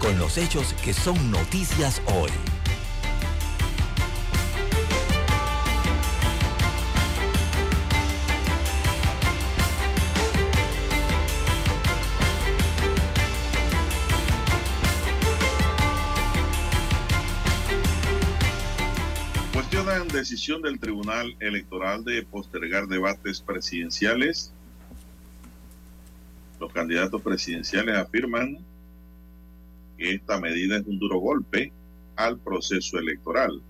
con los hechos que son noticias hoy. Cuestionan decisión del Tribunal Electoral de postergar debates presidenciales. Los candidatos presidenciales afirman esta medida es un duro golpe al proceso electoral.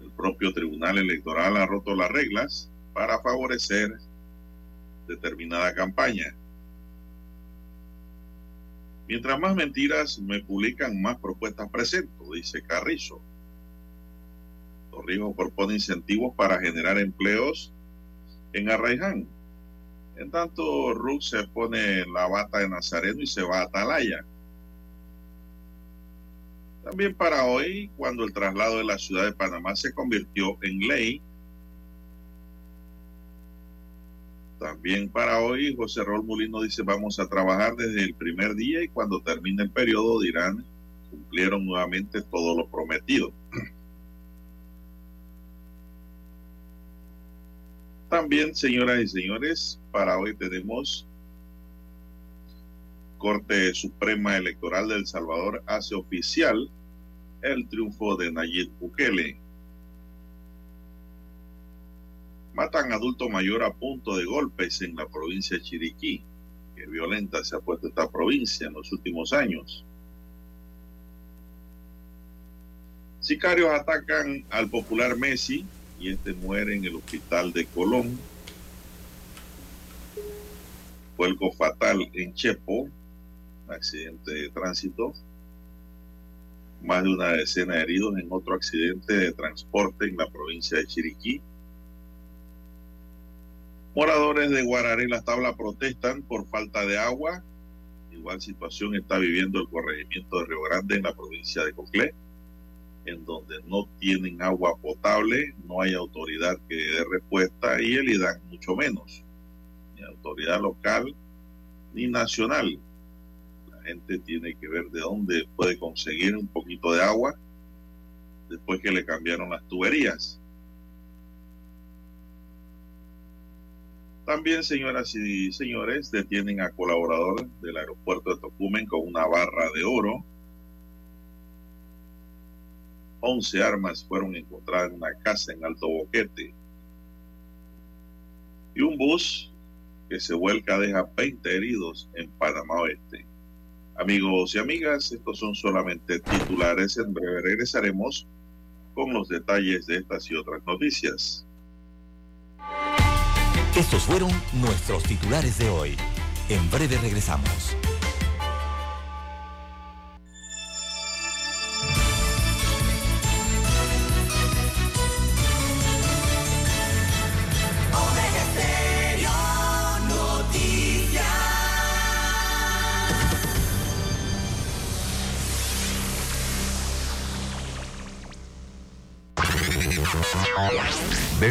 El propio Tribunal Electoral ha roto las reglas para favorecer determinada campaña. Mientras más mentiras me publican, más propuestas presento, dice Carrizo. Torrijos propone incentivos para generar empleos en Arraiján en tanto, Rook se pone la bata de Nazareno y se va a Atalaya. También para hoy, cuando el traslado de la ciudad de Panamá se convirtió en ley. También para hoy, José Rol Mulino dice, vamos a trabajar desde el primer día y cuando termine el periodo dirán, cumplieron nuevamente todo lo prometido. También, señoras y señores, para hoy tenemos Corte Suprema Electoral de El Salvador hace oficial el triunfo de Nayib Bukele. Matan adulto mayor a punto de golpes en la provincia de Chiriquí. Qué violenta se ha puesto esta provincia en los últimos años. Sicarios atacan al popular Messi y este muere en el hospital de Colón. Vuelco fatal en Chepo, accidente de tránsito. Más de una decena de heridos en otro accidente de transporte en la provincia de Chiriquí. Moradores de Guararé Las Tablas protestan por falta de agua. Igual situación está viviendo el corregimiento de Río Grande en la provincia de Coclé en donde no tienen agua potable, no hay autoridad que dé respuesta y el IDAN mucho menos, autoridad local ni nacional. La gente tiene que ver de dónde puede conseguir un poquito de agua después que le cambiaron las tuberías. También, señoras y señores, detienen a colaborador del aeropuerto de Tocumen con una barra de oro 11 armas fueron encontradas en una casa en Alto Boquete. Y un bus que se vuelca deja 20 heridos en Panamá Oeste. Amigos y amigas, estos son solamente titulares. En breve regresaremos con los detalles de estas y otras noticias. Estos fueron nuestros titulares de hoy. En breve regresamos.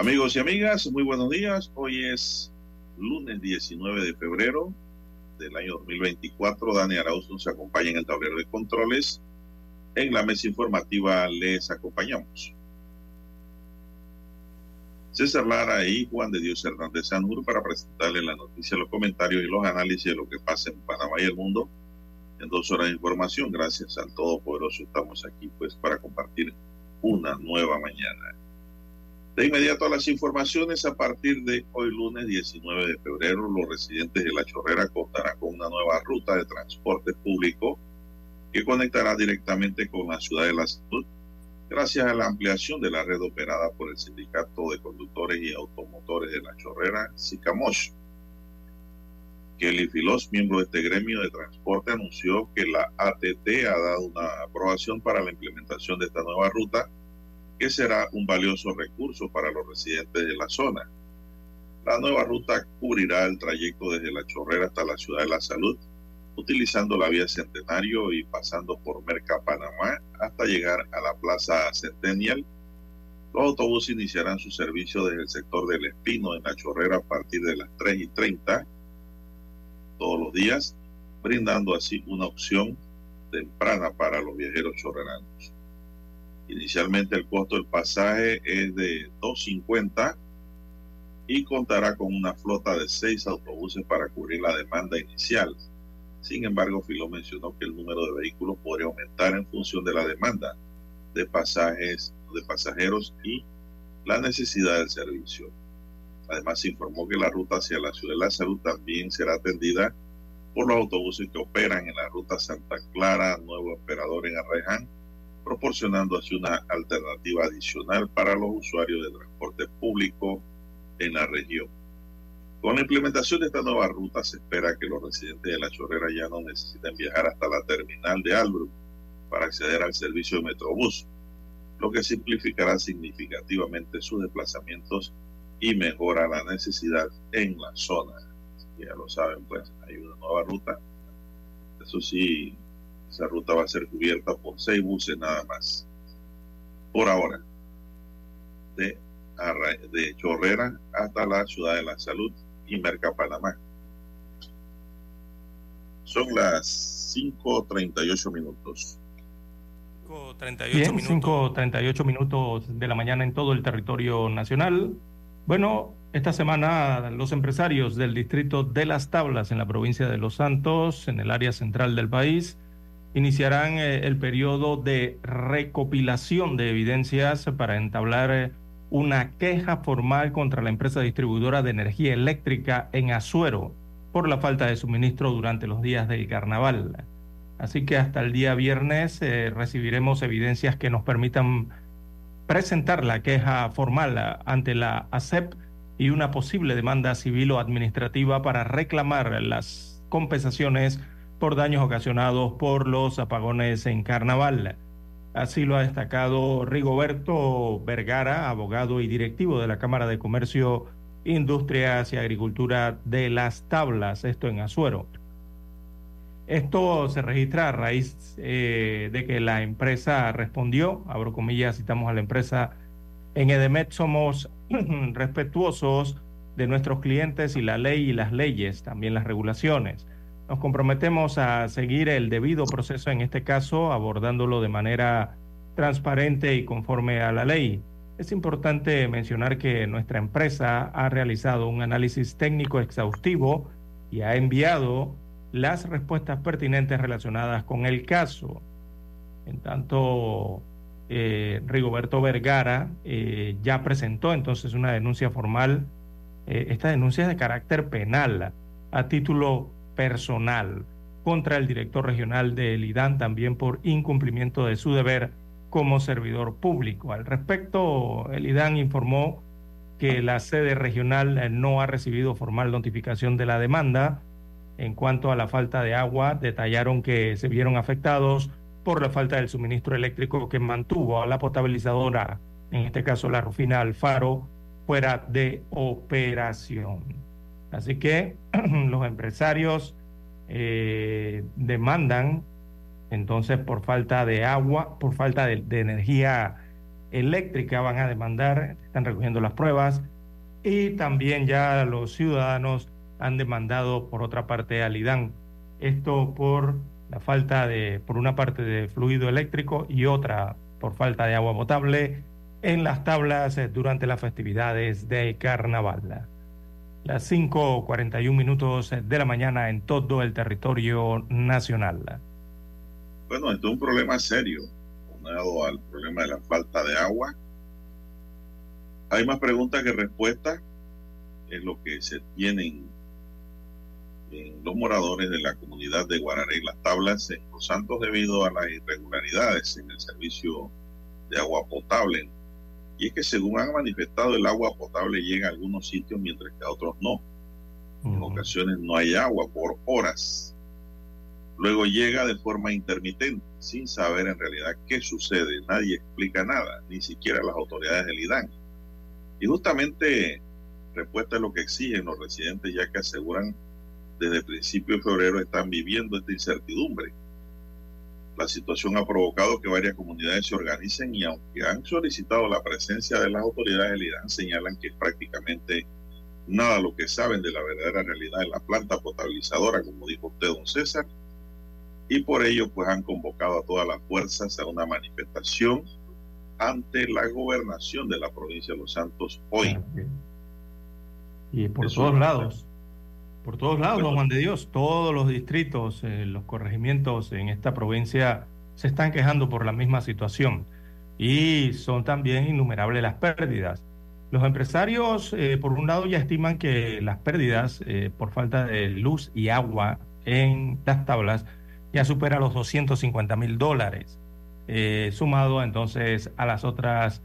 Amigos y amigas, muy buenos días. Hoy es lunes 19 de febrero del año 2024. Dani Arauz nos acompaña en el tablero de controles. En la mesa informativa les acompañamos. César Lara y Juan de Dios Hernández Sanur para presentarles la noticia, los comentarios y los análisis de lo que pasa en Panamá y el mundo en dos horas de información. Gracias al Todopoderoso estamos aquí pues para compartir una nueva mañana. De inmediato a las informaciones, a partir de hoy lunes 19 de febrero, los residentes de La Chorrera contarán con una nueva ruta de transporte público que conectará directamente con la ciudad de La Salud, gracias a la ampliación de la red operada por el Sindicato de Conductores y Automotores de La Chorrera, SICAMOSH. Kelly Filos, miembro de este gremio de transporte, anunció que la ATT ha dado una aprobación para la implementación de esta nueva ruta que será un valioso recurso para los residentes de la zona. La nueva ruta cubrirá el trayecto desde La Chorrera hasta la Ciudad de la Salud, utilizando la vía Centenario y pasando por Merca, Panamá, hasta llegar a la Plaza Centennial. Los autobuses iniciarán su servicio desde el sector del Espino en La Chorrera a partir de las 3 y 30 todos los días, brindando así una opción temprana para los viajeros chorreranos. Inicialmente el costo del pasaje es de 2.50 y contará con una flota de seis autobuses para cubrir la demanda inicial. Sin embargo, Filo mencionó que el número de vehículos podría aumentar en función de la demanda de pasajes de pasajeros y la necesidad del servicio. Además, se informó que la ruta hacia la Ciudad de la Salud también será atendida por los autobuses que operan en la ruta Santa Clara, nuevo operador en Arreján, proporcionando así una alternativa adicional para los usuarios de transporte público en la región. Con la implementación de esta nueva ruta se espera que los residentes de La Chorrera ya no necesiten viajar hasta la terminal de Albrook para acceder al servicio de Metrobús, lo que simplificará significativamente sus desplazamientos y mejora la necesidad en la zona. Ya lo saben, pues hay una nueva ruta. Eso sí, esa ruta va a ser cubierta por seis buses nada más. Por ahora. De, de Chorrera hasta la Ciudad de la Salud y Merca Panamá. Son las 5.38 minutos. 5.38 minutos. 5.38 minutos de la mañana en todo el territorio nacional. Bueno, esta semana los empresarios del distrito de Las Tablas en la provincia de Los Santos, en el área central del país, iniciarán eh, el periodo de recopilación de evidencias para entablar eh, una queja formal contra la empresa distribuidora de energía eléctrica en Azuero por la falta de suministro durante los días del carnaval. Así que hasta el día viernes eh, recibiremos evidencias que nos permitan presentar la queja formal ante la ASEP y una posible demanda civil o administrativa para reclamar las compensaciones por daños ocasionados por los apagones en carnaval. Así lo ha destacado Rigoberto Vergara, abogado y directivo de la Cámara de Comercio, Industrias y Agricultura de Las Tablas, esto en Azuero. Esto se registra a raíz eh, de que la empresa respondió, abro comillas, citamos a la empresa, en Edemet somos respetuosos de nuestros clientes y la ley y las leyes, también las regulaciones. Nos comprometemos a seguir el debido proceso en este caso, abordándolo de manera transparente y conforme a la ley. Es importante mencionar que nuestra empresa ha realizado un análisis técnico exhaustivo y ha enviado las respuestas pertinentes relacionadas con el caso. En tanto, eh, Rigoberto Vergara eh, ya presentó entonces una denuncia formal. Eh, esta denuncia es de carácter penal, a título personal, contra el director regional del IDAN también por incumplimiento de su deber como servidor público. Al respecto, el IDAN informó que la sede regional no ha recibido formal notificación de la demanda en cuanto a la falta de agua, detallaron que se vieron afectados por la falta del suministro eléctrico que mantuvo a la potabilizadora, en este caso la Rufina Alfaro, fuera de operación. Así que los empresarios eh, demandan entonces por falta de agua, por falta de, energía eléctrica van a demandar, están recogiendo las pruebas y también ya los ciudadanos han demandado por otra parte al IDAN. Esto por la falta de, por una parte de fluido eléctrico y otra por falta de agua potable en las tablas eh, durante las festividades de carnaval. Las 5.41 minutos de la mañana en todo el territorio nacional. Bueno, esto es un problema serio, unado al problema de la falta de agua. Hay más preguntas que respuestas, es lo que se tienen en los moradores de la comunidad de Guararé las tablas en Los Santos debido a las irregularidades en el servicio de agua potable y es que según han manifestado, el agua potable llega a algunos sitios mientras que a otros no. En ocasiones no hay agua por horas. Luego llega de forma intermitente, sin saber en realidad qué sucede. Nadie explica nada, ni siquiera las autoridades del IDAN. Y justamente respuesta a lo que exigen los residentes, ya que aseguran desde el principio de febrero están viviendo esta incertidumbre la situación ha provocado que varias comunidades se organicen y aunque han solicitado la presencia de las autoridades del Irán, señalan que prácticamente nada lo que saben de la verdadera realidad de la planta potabilizadora, como dijo usted, don César, y por ello pues han convocado a todas las fuerzas a una manifestación ante la gobernación de la provincia de Los Santos hoy. Y por todos lados. Por todos lados, don Juan de Dios, todos los distritos, eh, los corregimientos en esta provincia se están quejando por la misma situación. Y son también innumerables las pérdidas. Los empresarios, eh, por un lado, ya estiman que las pérdidas eh, por falta de luz y agua en las tablas ya supera los 250 mil dólares, sumado entonces a las otras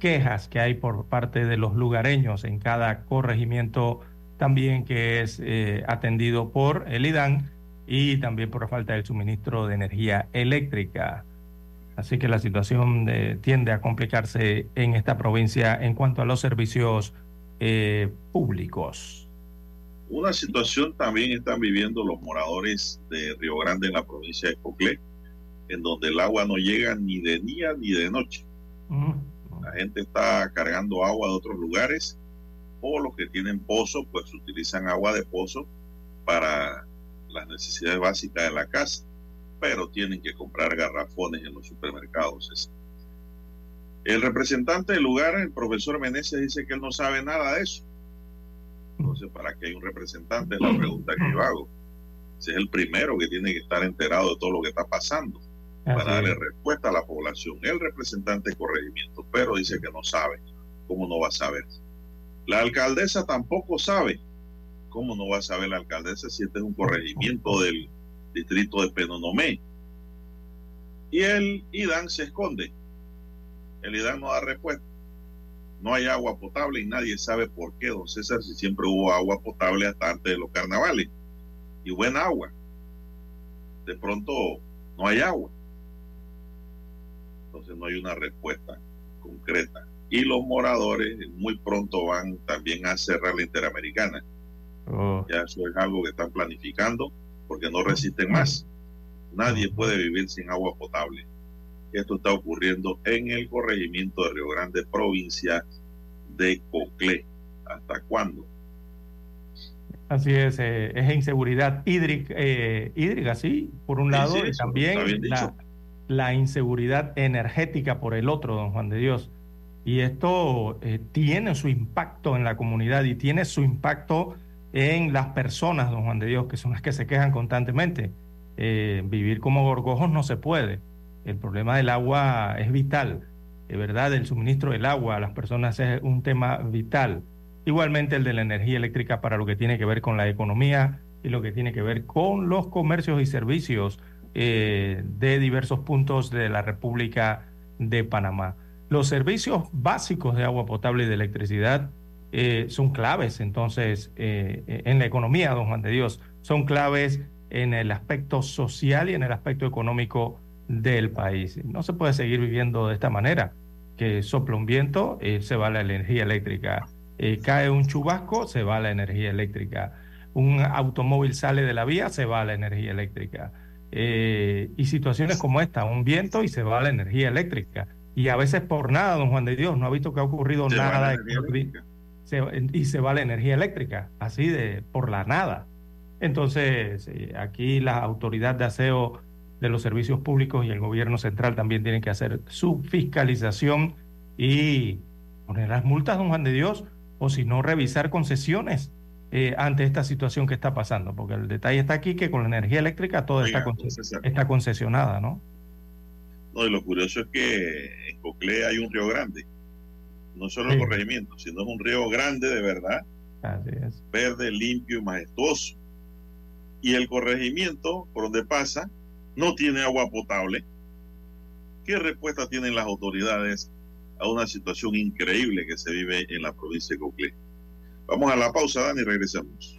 quejas que hay por parte de los lugareños en cada corregimiento también que es eh, atendido por el IDAN y también por falta del suministro de energía eléctrica. Así que la situación eh, tiende a complicarse en esta provincia en cuanto a los servicios eh, públicos. Una situación también están viviendo los moradores de Río Grande en la provincia de Coclé, en donde el agua no llega ni de día ni de noche. La gente está cargando agua de otros lugares o los que tienen pozo, pues utilizan agua de pozo para las necesidades básicas de la casa, pero tienen que comprar garrafones en los supermercados. El representante del lugar, el profesor Meneses, dice que él no sabe nada de eso. Entonces, ¿para qué hay un representante? Es la pregunta que yo hago. Ese es el primero que tiene que estar enterado de todo lo que está pasando para darle respuesta a la población. El representante de corregimiento, pero dice que no sabe. ¿Cómo no va a saber? La alcaldesa tampoco sabe. ¿Cómo no va a saber la alcaldesa si este es un corregimiento del distrito de Penonomé? Y el IDAN se esconde. El IDAN no da respuesta. No hay agua potable y nadie sabe por qué, don César, si siempre hubo agua potable hasta antes de los carnavales. Y buena agua. De pronto no hay agua. Entonces no hay una respuesta concreta y los moradores muy pronto van también a cerrar la Interamericana. Oh. Ya eso es algo que están planificando porque no resisten más. Nadie puede vivir sin agua potable. Esto está ocurriendo en el corregimiento de Río Grande, provincia de Coclé. ¿Hasta cuándo? Así es, eh, es inseguridad hídrica, eh, hídrica, sí, por un lado, y también la, la, inseguridad energética por el otro, don Juan de Dios. Y esto eh, tiene su impacto en la comunidad y tiene su impacto en las personas, don Juan de Dios, que son las que se quejan constantemente. Eh, vivir como gorgojos no se puede. El problema del agua es vital, de verdad, el suministro del agua a las personas es un tema vital. Igualmente el de la energía eléctrica para lo que tiene que ver con la economía y lo que tiene que ver con los comercios y servicios eh, de diversos puntos de la República de Panamá. Los servicios básicos de agua potable y de electricidad eh, son claves, entonces, eh, eh, en la economía, don Juan de Dios, son claves en el aspecto social y en el aspecto económico del país. No se puede seguir viviendo de esta manera, que sopla un viento, se va la energía eléctrica, cae un chubasco, se va la energía eléctrica, un automóvil sale de la vía, se va la energía eléctrica. y situaciones como esta, un viento y se va la energía eléctrica Y a veces por nada, don Juan de Dios, no ha visto que ha ocurrido nada y se va la energía eléctrica, así de por la nada. Entonces, eh, aquí la autoridad de aseo de los servicios públicos y el gobierno central también tienen que hacer su fiscalización y poner las multas, don Juan de Dios, o si no, revisar concesiones eh, ante esta situación que está pasando, porque el detalle está aquí que con la energía eléctrica todo está, está concesionada, ¿no? No, y lo curioso es que en Cocle hay un río grande, no solo el corregimiento, sino un río grande de verdad, verde, limpio y majestuoso. Y el corregimiento, por donde pasa, no tiene agua potable. ¿Qué respuesta tienen las autoridades a una situación increíble que se vive en la provincia de Coclé? Vamos a la pausa, Dani, y regresamos.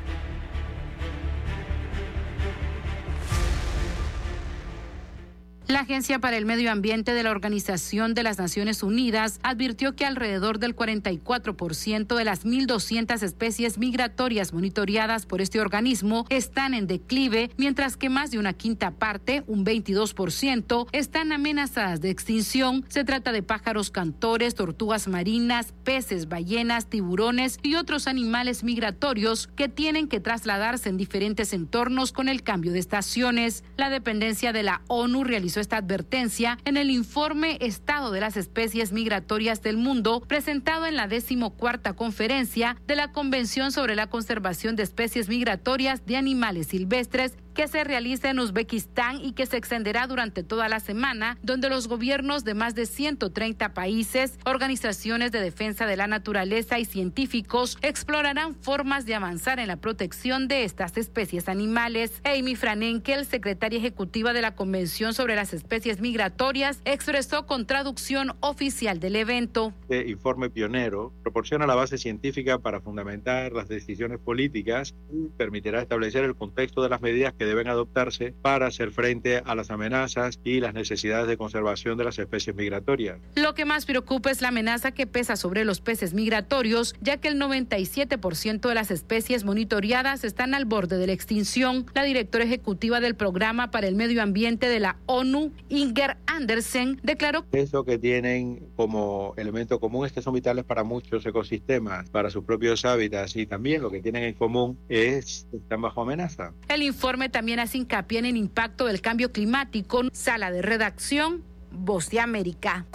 La Agencia para el Medio Ambiente de la Organización de las Naciones Unidas advirtió que alrededor del 44% de las 1.200 especies migratorias monitoreadas por este organismo están en declive, mientras que más de una quinta parte, un 22%, están amenazadas de extinción. Se trata de pájaros cantores, tortugas marinas, peces, ballenas, tiburones y otros animales migratorios que tienen que trasladarse en diferentes entornos con el cambio de estaciones. La dependencia de la ONU realizó esta advertencia en el informe Estado de las especies migratorias del mundo presentado en la decimocuarta conferencia de la Convención sobre la Conservación de Especies Migratorias de Animales Silvestres que se realiza en Uzbekistán y que se extenderá durante toda la semana, donde los gobiernos de más de 130 países, organizaciones de defensa de la naturaleza y científicos explorarán formas de avanzar en la protección de estas especies animales. Amy Franenkel, secretaria ejecutiva de la Convención sobre las Especies Migratorias, expresó con traducción oficial del evento. Este informe pionero proporciona la base científica para fundamentar las decisiones políticas y permitirá establecer el contexto de las medidas que deben adoptarse para hacer frente a las amenazas y las necesidades de conservación de las especies migratorias. Lo que más preocupa es la amenaza que pesa sobre los peces migratorios, ya que el 97% de las especies monitoreadas están al borde de la extinción. La directora ejecutiva del Programa para el Medio Ambiente de la ONU, Inger Andersen, declaró eso que tienen como elemento común es que son vitales para muchos ecosistemas, para sus propios hábitats y también lo que tienen en común es que están bajo amenaza. El informe también hace hincapié en el impacto del cambio climático. Sala de redacción, Voz de América.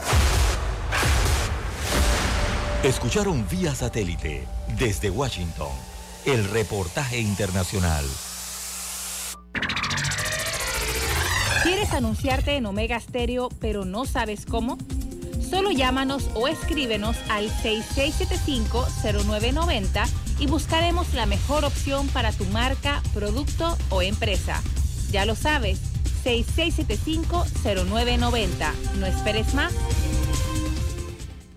Escucharon vía satélite desde Washington el reportaje internacional. ¿Quieres anunciarte en Omega Stereo pero no sabes cómo? Solo llámanos o escríbenos al 6675-0990 y buscaremos la mejor opción para tu marca, producto o empresa. Ya lo sabes, 6675-0990. No esperes más.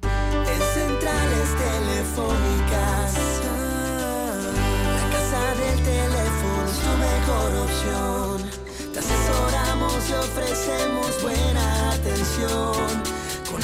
En centrales telefónicas, la casa del teléfono es tu mejor opción. Te asesoramos y ofrecemos buena atención.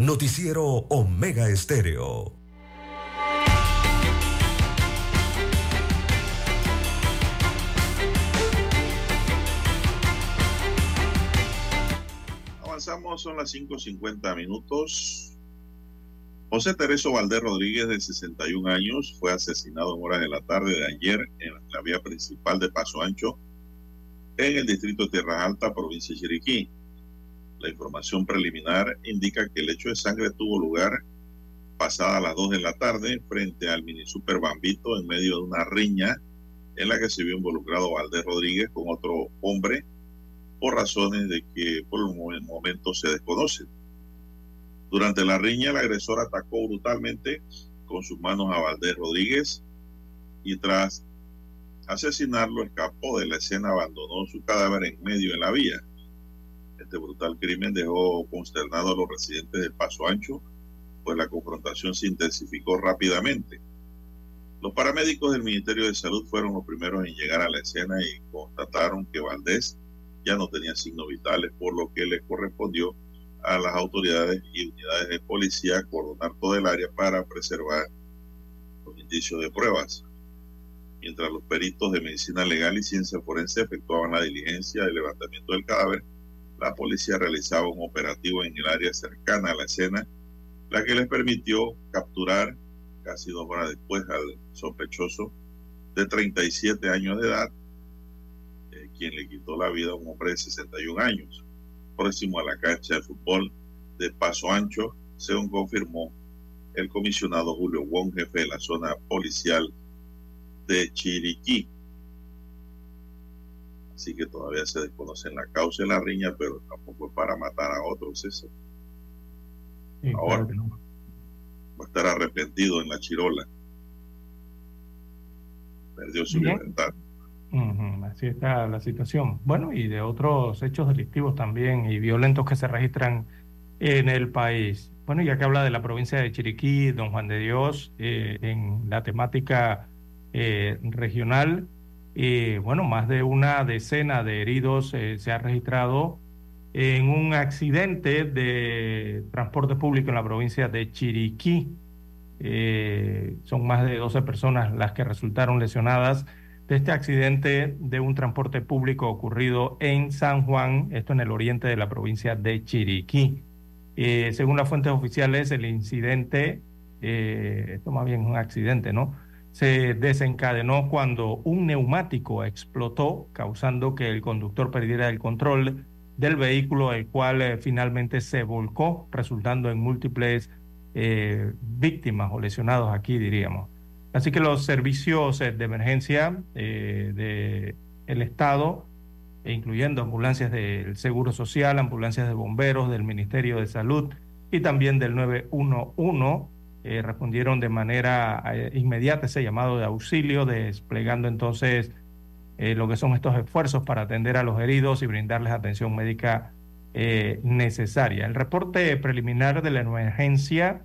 Noticiero Omega Estéreo. Avanzamos, son las 5.50 minutos. José Tereso Valdés Rodríguez, de 61 años, fue asesinado en horas de la tarde de ayer en la vía principal de Paso Ancho, en el distrito de Tierra Alta, provincia de Chiriquí. La información preliminar indica que el hecho de sangre tuvo lugar pasada las 2 de la tarde frente al mini super Bambito en medio de una riña en la que se vio involucrado Valdés Rodríguez con otro hombre por razones de que por el momento se desconocen. Durante la riña, el agresor atacó brutalmente con sus manos a Valdés Rodríguez y tras asesinarlo escapó de la escena, abandonó su cadáver en medio de la vía. Este brutal crimen dejó consternado a los residentes del Paso Ancho, pues la confrontación se intensificó rápidamente. Los paramédicos del Ministerio de Salud fueron los primeros en llegar a la escena y constataron que Valdés ya no tenía signos vitales, por lo que le correspondió a las autoridades y unidades de policía coordinar todo el área para preservar los indicios de pruebas. Mientras los peritos de medicina legal y ciencia forense efectuaban la diligencia de levantamiento del cadáver, la policía realizaba un operativo en el área cercana a la escena, la que les permitió capturar casi dos horas después al sospechoso de 37 años de edad, eh, quien le quitó la vida a un hombre de 61 años próximo a la cancha de fútbol de Paso Ancho, según confirmó el comisionado Julio Wong, jefe de la zona policial de Chiriquí. Así que todavía se desconoce la causa de la riña, pero tampoco es para matar a otros. Eso. Ahora va a estar arrepentido en la chirola. Perdió su libertad así está la situación. Bueno, y de otros hechos delictivos también y violentos que se registran en el país. Bueno, ya que habla de la provincia de Chiriquí, don Juan de Dios, eh, en la temática eh, regional, eh, bueno, más de una decena de heridos se ha registrado en un accidente de transporte público en la provincia de Chiriquí. son más de 12 personas las que resultaron lesionadas de este accidente de un transporte público ocurrido en San Juan, esto en el oriente de la provincia de Chiriquí. Eh, según las fuentes oficiales, el incidente, eh, esto más bien es un accidente, ¿no? Se desencadenó cuando un neumático explotó, causando que el conductor perdiera el control del vehículo, el cual eh, finalmente se volcó, resultando en múltiples víctimas o lesionados aquí, diríamos. Así que los servicios eh, de emergencia eh, del Estado, e incluyendo ambulancias del Seguro Social, ambulancias de bomberos, del Ministerio de Salud y también del 911, eh, respondieron de manera inmediata ese llamado de auxilio, desplegando entonces lo que son estos esfuerzos para atender a los heridos y brindarles atención médica necesaria. El reporte preliminar de la emergencia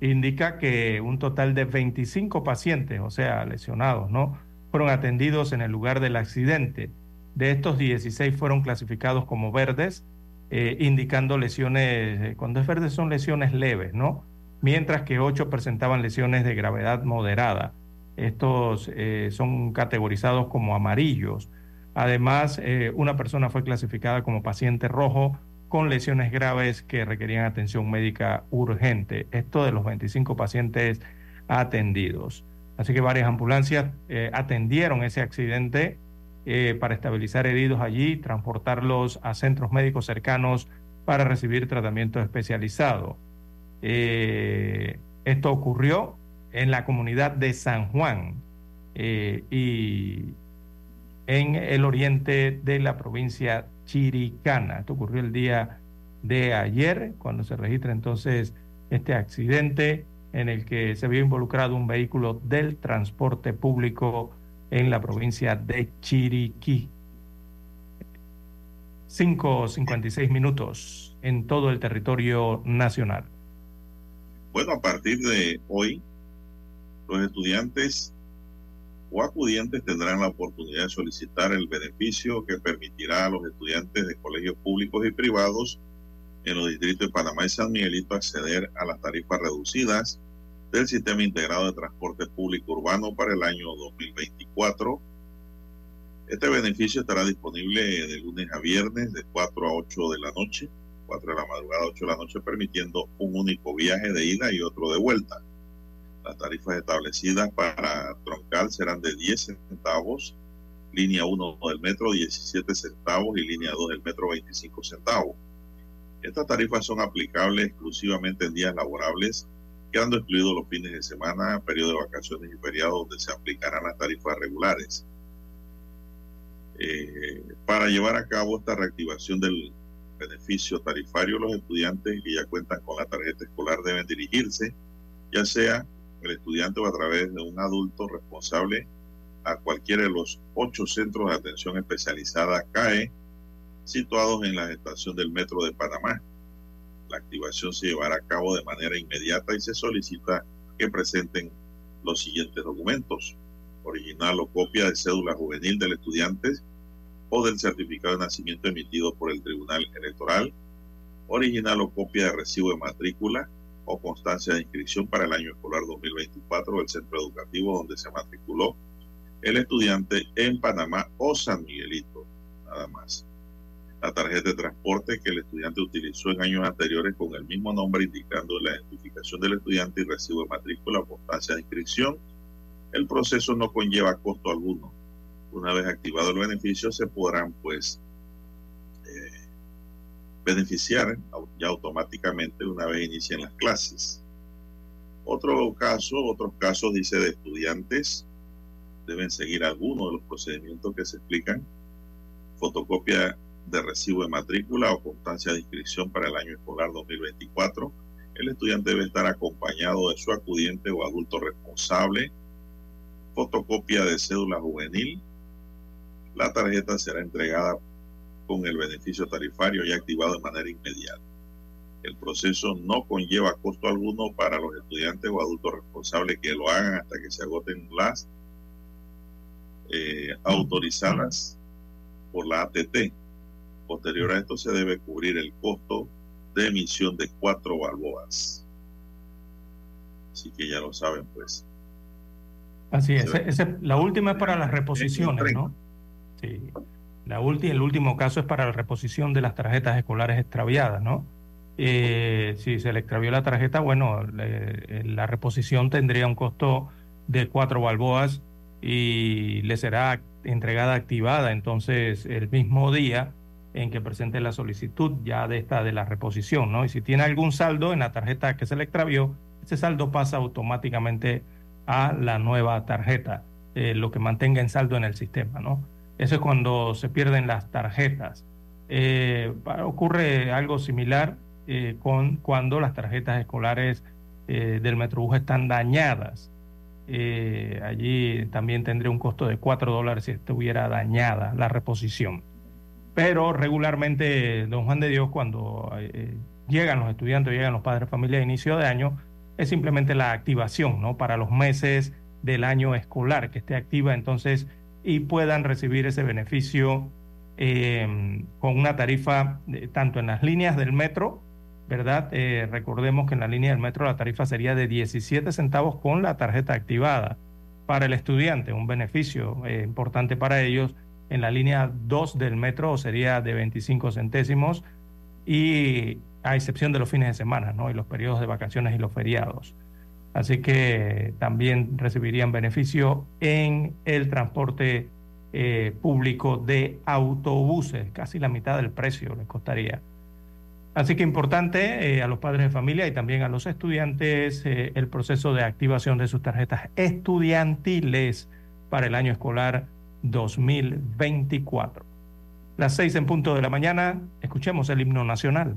indica que un total de 25 pacientes, o sea, lesionados, ¿no? Fueron atendidos en el lugar del accidente. De estos 16 fueron clasificados como verdes, eh, indicando lesiones, eh, cuando es verde son lesiones leves, ¿no? Mientras que 8 presentaban lesiones de gravedad moderada. Estos eh, son categorizados como amarillos. Además, una persona fue clasificada como paciente rojo con lesiones graves que requerían atención médica urgente. Esto de los 25 pacientes atendidos. Así que varias ambulancias eh, atendieron ese accidente eh, para estabilizar heridos allí, transportarlos a centros médicos cercanos para recibir tratamiento especializado. Eh, esto ocurrió en la comunidad de San Juan y en el oriente de la provincia Chiricana. Esto ocurrió el día de ayer, cuando se registra entonces este accidente en el que se vio involucrado un vehículo del transporte público en la provincia de Chiriquí. 5.56 minutos en todo el territorio nacional. Bueno, a partir de hoy, los estudiantes o acudientes tendrán la oportunidad de solicitar el beneficio que permitirá a los estudiantes de colegios públicos y privados en los distritos de Panamá y San Miguelito acceder a las tarifas reducidas del Sistema Integrado de Transporte Público Urbano para el año 2024. Este beneficio estará disponible de lunes a viernes de 4 a 8 de la noche 4 de la madrugada a 8 de la noche, permitiendo un único viaje de ida y otro de vuelta. Las tarifas establecidas para Troncal serán de 10 centavos, línea 1 del metro 17 centavos y línea 2 del metro 25 centavos. Estas tarifas son aplicables exclusivamente en días laborables, quedando excluidos los fines de semana, periodo de vacaciones y feriados donde se aplicarán las tarifas regulares. Eh, para llevar a cabo esta reactivación del beneficio tarifario, los estudiantes que ya cuentan con la tarjeta escolar deben dirigirse, ya sea el estudiante o a través de un adulto responsable a cualquiera de los ocho centros de atención especializada CAE situados en la estación del Metro de Panamá. La activación se llevará a cabo de manera inmediata y se solicita que presenten los siguientes documentos. Original o copia de cédula juvenil del estudiante o del certificado de nacimiento emitido por el Tribunal Electoral. Original o copia de recibo de matrícula o constancia de inscripción para el año escolar 2024 del centro educativo donde se matriculó el estudiante en Panamá o San Miguelito, nada más la tarjeta de transporte que el estudiante utilizó en años anteriores con el mismo nombre indicando la identificación del estudiante y recibo de matrícula o constancia de inscripción. El proceso no conlleva costo alguno. Una vez activado el beneficio se podrán pues eh, beneficiar ya automáticamente una vez inicien las clases. Otro caso, otros casos dice de estudiantes deben seguir algunos de los procedimientos que se explican. Fotocopia de recibo de matrícula o constancia de inscripción para el año escolar 2024. El estudiante debe estar acompañado de su acudiente o adulto responsable, fotocopia de cédula juvenil. La tarjeta será entregada con el beneficio tarifario y activado de manera inmediata. El proceso no conlleva costo alguno para los estudiantes o adultos responsables que lo hagan hasta que se agoten las eh, autorizadas por la ATT Posterior a esto se debe cubrir el costo de emisión de cuatro balboas. Así que ya lo saben, pues. Así es. la última es para las reposiciones, ¿no? La el último caso es para la reposición de las tarjetas escolares extraviadas, ¿no? Eh, si se le extravió la tarjeta, bueno, la reposición tendría un costo de cuatro balboas y le será entregada activada entonces el mismo día en que presente la solicitud ya de esta de la reposición, ¿no? Y si tiene algún saldo en la tarjeta que se le extravió, ese saldo pasa automáticamente a la nueva tarjeta, eh, lo que mantenga en saldo en el sistema, ¿no? Eso es cuando se pierden las tarjetas. Eh, ocurre algo similar eh, con cuando las tarjetas escolares del Metrobús están dañadas. allí también tendría un costo de 4 dólares si estuviera dañada la reposición. Pero regularmente, don Juan de Dios, cuando eh, llegan los estudiantes, llegan los padres de familia a inicio de año, es simplemente la activación, ¿no? Para los meses del año escolar, que esté activa entonces y puedan recibir ese beneficio em, con una tarifa tanto en las líneas del metro, ¿verdad? Eh, recordemos que en la línea del metro la tarifa sería de 17 centavos con la tarjeta activada para el estudiante, un beneficio eh, importante para ellos en la línea 2 del metro sería de 25 centésimos y a excepción de los fines de semana ¿no? y los periodos de vacaciones y los feriados. Así que también recibirían beneficio en el transporte eh, público de autobuses, casi la mitad del precio les costaría. Así que importante eh, a los padres de familia y también a los estudiantes eh, el proceso de activación de sus tarjetas estudiantiles para el año escolar 2024. Las seis en punto de la mañana, escuchemos el himno nacional.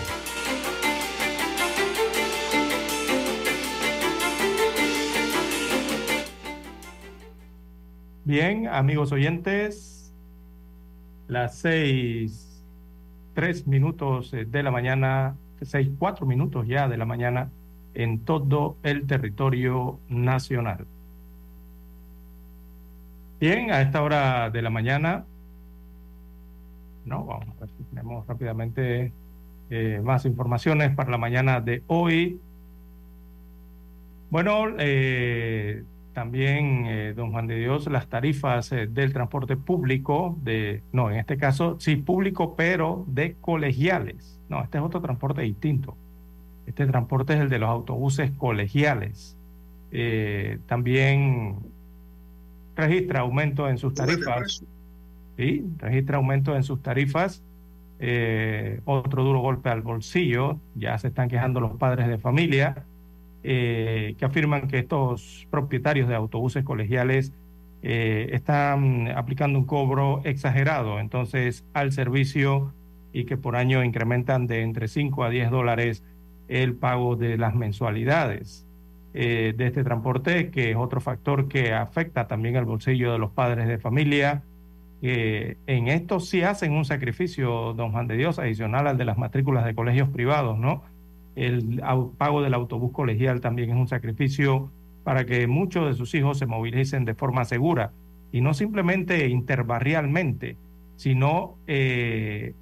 Bien, amigos oyentes, las seis, tres minutos eh, de la mañana, seis, cuatro minutos ya de la mañana en todo el territorio nacional. Bien, a esta hora de la mañana, no, vamos a ver si tenemos rápidamente eh, más informaciones para la mañana de hoy. Bueno, eh, también, eh, don Juan de Dios, las tarifas eh, del transporte público, de, no, en este caso sí público, pero de colegiales. No, este es otro transporte distinto. Este transporte es el de los autobuses colegiales. Eh, también registra aumento en sus tarifas. Sí, registra aumento en sus tarifas. otro duro golpe al bolsillo. Ya se están quejando los padres de familia eh, que afirman que estos propietarios de autobuses colegiales eh, están aplicando un cobro exagerado entonces al servicio y que por año incrementan de entre 5 a 10 dólares el pago de las mensualidades eh, de este transporte, que es otro factor que afecta también al bolsillo de los padres de familia. en esto sí hacen un sacrificio, don Juan de Dios, adicional al de las matrículas de colegios privados, ¿no? El pago del autobús colegial también es un sacrificio para que muchos de sus hijos se movilicen de forma segura y no simplemente interbarrialmente, sino eh,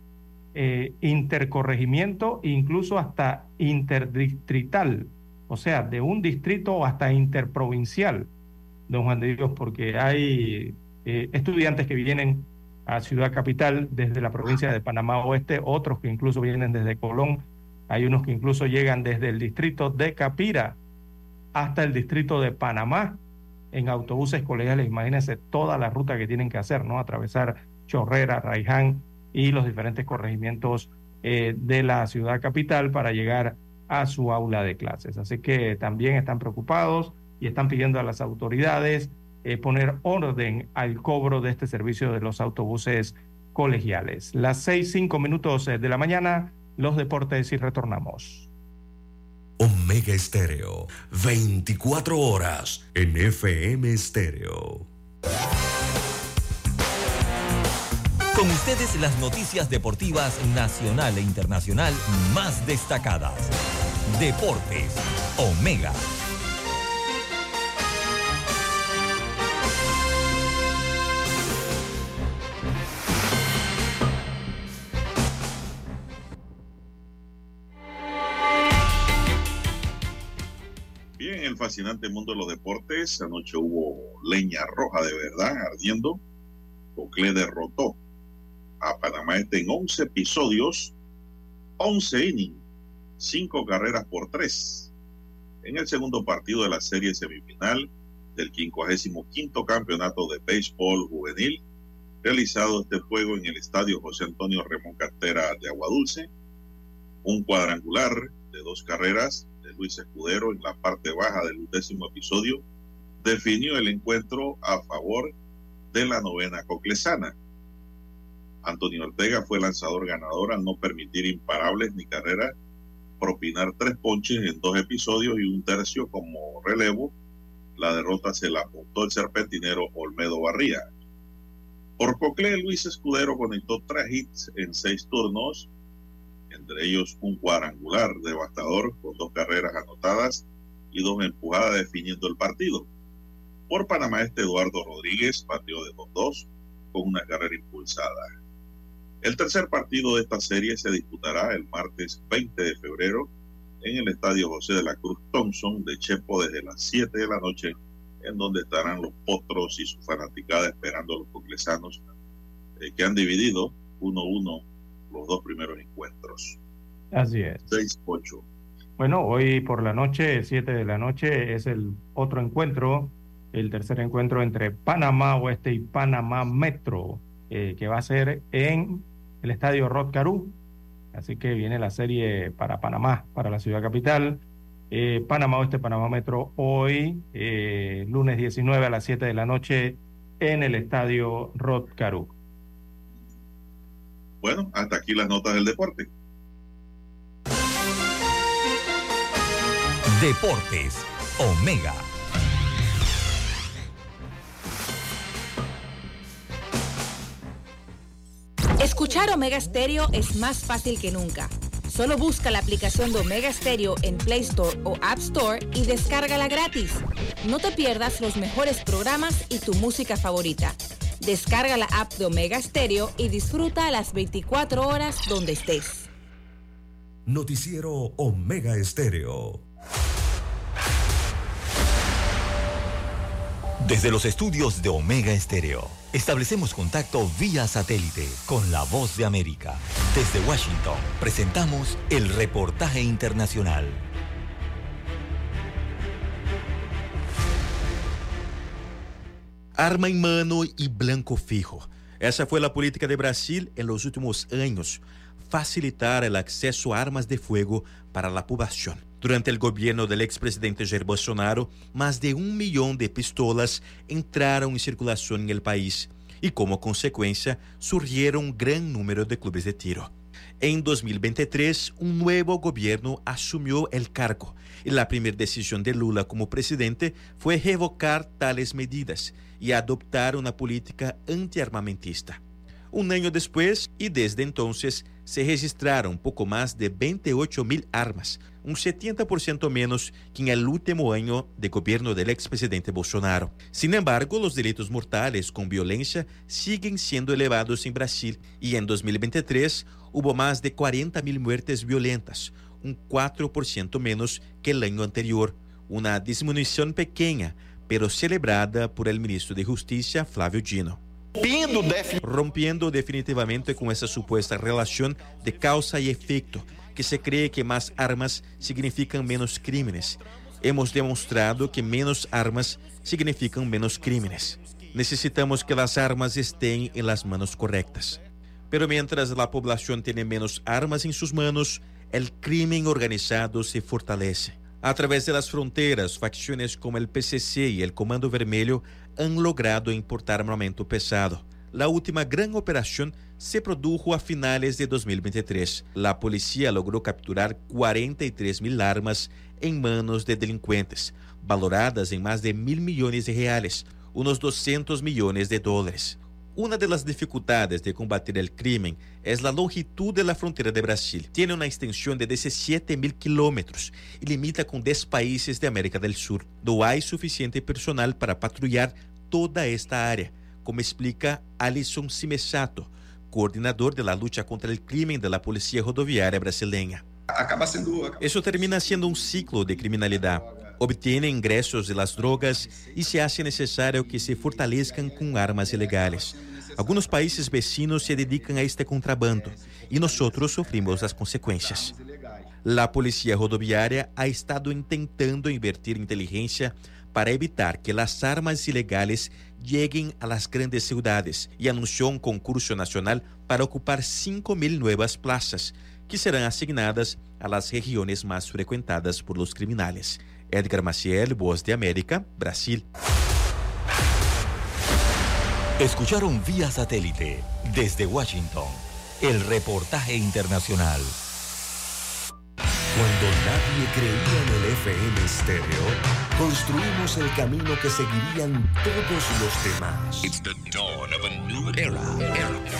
eh, intercorregimiento incluso hasta interdistrital, o sea, de un distrito hasta interprovincial, don Juan de Dios, porque hay eh, estudiantes que vienen a Ciudad Capital desde la provincia de Panamá Oeste, otros que incluso vienen desde Colón hay unos que incluso llegan desde el distrito de Capira hasta el distrito de Panamá en autobuses colegiales. Imagínense toda la ruta que tienen que hacer, ¿no? Atravesar Chorrera, Raiján y los diferentes corregimientos eh, de la ciudad capital para llegar a su aula de clases. Así que también están preocupados y están pidiendo a las autoridades eh, poner orden al cobro de este servicio de los autobuses colegiales. Las seis, cinco minutos eh, de la mañana los deportes y retornamos. Omega Estéreo, 24 horas en FM Estéreo. Con ustedes las noticias deportivas nacional e internacional más destacadas. Deportes, Omega fascinante mundo de los deportes. Anoche hubo leña roja de verdad ardiendo. Cocle derrotó a Panamá este en 11 episodios, 11 innings, 5 carreras por 3. En el segundo partido de la serie semifinal del 55 campeonato de béisbol juvenil, realizado este juego en el estadio José Antonio Ramón Cartera de Aguadulce. Un cuadrangular de dos carreras Luis Escudero en la parte baja del décimo episodio, definió el encuentro a favor de la novena coclesana. Antonio Ortega fue lanzador ganador al no permitir imparables ni carreras, propinar tres ponches en dos episodios y un tercio como relevo. La derrota se la apuntó el serpentinero Olmedo Barría. Por Cocle, Luis Escudero conectó tres hits en seis turnos, entre ellos un cuadrangular devastador con dos carreras anotadas y dos empujadas definiendo el partido. Por Panamá este Eduardo Rodríguez batió de 2-2 con una carrera impulsada. El tercer partido de esta serie se disputará el martes 20 de febrero en el Estadio José de la Cruz Thompson de Chepo desde las 7 de la noche, en donde estarán los potros y su fanaticada esperando a los conglesanos eh, que han dividido 1-1 los dos primeros encuentros. Así es. 6-8. Bueno, hoy por la noche, 7 de la noche, es el otro encuentro el tercer encuentro entre Panamá Oeste y Panamá Metro, eh, que va a ser en el estadio Rod Caru. Así que viene la serie para Panamá, para la ciudad capital. Eh, Panamá Oeste, Panamá Metro, hoy, eh, lunes 19 a las 7 de la noche, en el estadio Rod Caru. Bueno, hasta aquí las notas del deporte. Deportes, Omega Escuchar Omega Stereo es más fácil que nunca. Solo busca la aplicación de Omega Stereo en Play Store o App Store y descárgala gratis. No te pierdas los mejores programas y tu música favorita. Descarga la app de Omega Stereo y disfruta a las 24 horas donde estés. Noticiero Omega Estéreo. Desde los estudios de Omega Estéreo, establecemos contacto vía satélite con la voz de América. Desde Washington, presentamos el reportaje internacional. Arma en mano y blanco fijo. Esa fue la política de Brasil en los últimos años, facilitar el acceso a armas de fuego para la población. Durante el gobierno del expresidente Jair Bolsonaro, más de un millón de pistolas entraron en circulación en el país y como consecuencia surgieron un gran número de clubes de tiro. En 2023, un nuevo gobierno asumió el cargo y la primera decisión de Lula como presidente fue revocar tales medidas y adoptar una política antiarmamentista. Un año después, y desde entonces, se registraron poco más de 28 mil armas, un 70% menos que el último año de gobierno del expresidente Bolsonaro. Sin embargo, los delitos mortales con violencia siguen siendo elevados en Brasil y en 2023 hubo más de 40 mil muertes violentas, un 4% menos que el año anterior, una disminución pequeña, pero celebrada por el ministro de Justicia, Flávio Dino. Rompiendo definitivamente con esa supuesta relación de causa y efecto, que se cree que más armas significan menos crímenes. Hemos demostrado que menos armas significan menos crímenes. Necesitamos que las armas estén en las manos correctas. Pero mientras la población tiene menos armas en sus manos, el crimen organizado se fortalece. A través de las fronteras, facciones como el PCC y el Comando Vermelho han logrado importar armamento pesado. La última gran operación se produjo a finales de 2023. La policía logró capturar 43 mil armas en manos de delincuentes, valoradas en más de mil millones de reales, unos 200 millones de dólares. Una de las dificultades de combatir el crimen es la longitud de la frontera de Brasil. Tiene una extensión de 17 mil kilómetros y limita con 10 países de América del Sur. No hay suficiente personal para patrullar toda esta área, como explica Alison Simesato, coordinador de la lucha contra el crimen de la Policía Rodoviaria brasileña. Eso termina siendo un ciclo de criminalidad. Obtiene ingresos de las drogas y se hace necesario que se fortalezcan con armas ilegales. Algunos países vecinos se dedican a este contrabando y nosotros sufrimos las consecuencias. La policía rodoviaria ha estado intentando invertir inteligencia para evitar que las armas ilegales lleguen a las grandes ciudades y anunció un concurso nacional para ocupar 5.000 nuevas plazas que serán asignadas a las regiones más frecuentadas por los criminales. Edgar Maciel, Voz de América, Brasil. Escucharon vía satélite desde Washington el reportaje internacional. Cuando nadie creía en el FM estéreo, construimos el camino que seguirían todos los demás.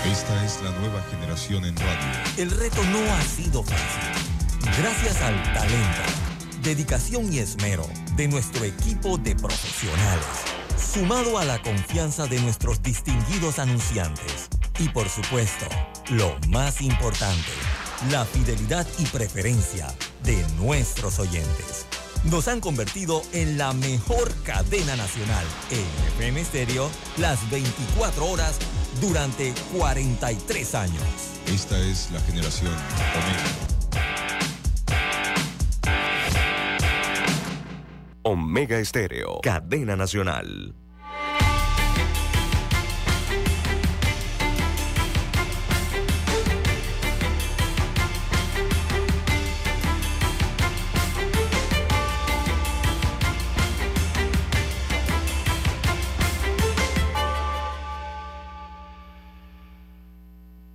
Esta es la nueva generación en radio. El reto no ha sido fácil. Gracias al talento, dedicación y esmero de nuestro equipo de profesionales, sumado a la confianza de nuestros distinguidos anunciantes y por supuesto, lo más importante, la fidelidad y preferencia de nuestros oyentes. Nos han convertido en la mejor cadena nacional en FM Stereo las 24 horas durante 43 años. Esta es la generación Omega. Omega Estéreo, cadena nacional.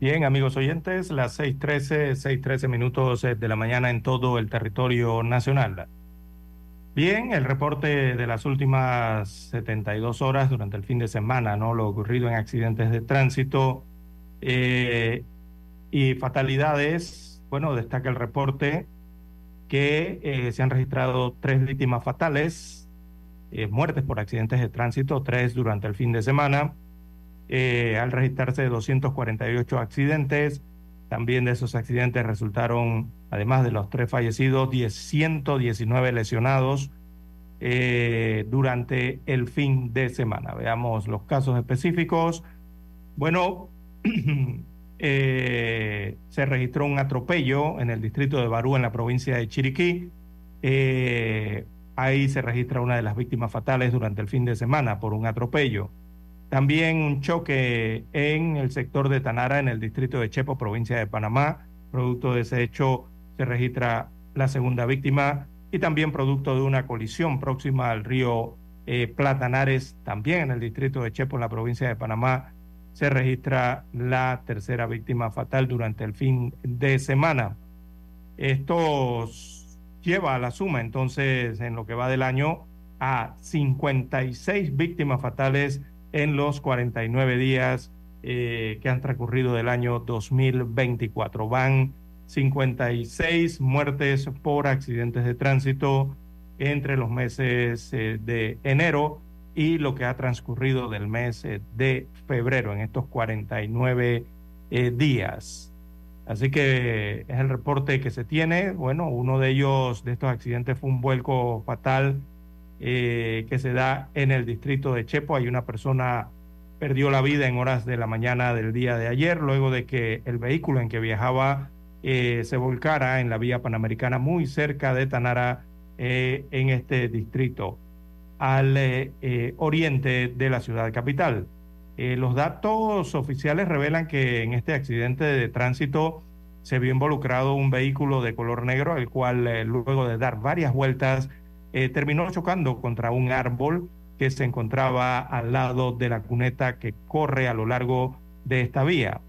Bien, amigos oyentes, las 6:13, 6:13 minutos eh, de la mañana en todo el territorio nacional. Bien, el reporte de las últimas 72 horas durante el fin de semana, ¿no? Lo ocurrido en accidentes de tránsito eh, y fatalidades. Bueno, destaca el reporte que eh, se han registrado tres víctimas fatales, muertes por accidentes de tránsito, tres durante el fin de semana eh, al registrarse 248 accidentes. También de esos accidentes resultaron, además de los tres fallecidos, 119 lesionados eh, durante el fin de semana. Veamos los casos específicos. Bueno, eh, se registró un atropello en el distrito de Barú, en la provincia de Chiriquí. ahí se registra una de las víctimas fatales durante el fin de semana por un atropello. También un choque en el sector de Tanara, en el distrito de Chepo, provincia de Panamá. Producto de ese hecho se registra la segunda víctima y también producto de una colisión próxima al río eh, Platanares, también en el distrito de Chepo, en la provincia de Panamá, se registra la tercera víctima fatal durante el fin de semana. Esto lleva a la suma entonces en lo que va del año a 56 víctimas fatales en los 49 días eh, que han transcurrido del año 2024. Van 56 muertes por accidentes de tránsito entre los meses eh, de enero y lo que ha transcurrido del mes eh, de febrero en estos 49 días. Así que es el reporte que se tiene. Bueno, uno de ellos, de estos accidentes, fue un vuelco fatal eh, que se da en el distrito de Chepo. Hay una persona perdió la vida en horas de la mañana del día de ayer, luego de que el vehículo en que viajaba eh, se volcara en la vía panamericana muy cerca de Tanara, eh, en este distrito, al oriente de la ciudad capital. los datos oficiales revelan que en este accidente de tránsito se vio involucrado un vehículo de color negro, el cual luego de dar varias vueltas eh, terminó chocando contra un árbol que se encontraba al lado de la cuneta que corre a lo largo de esta vía.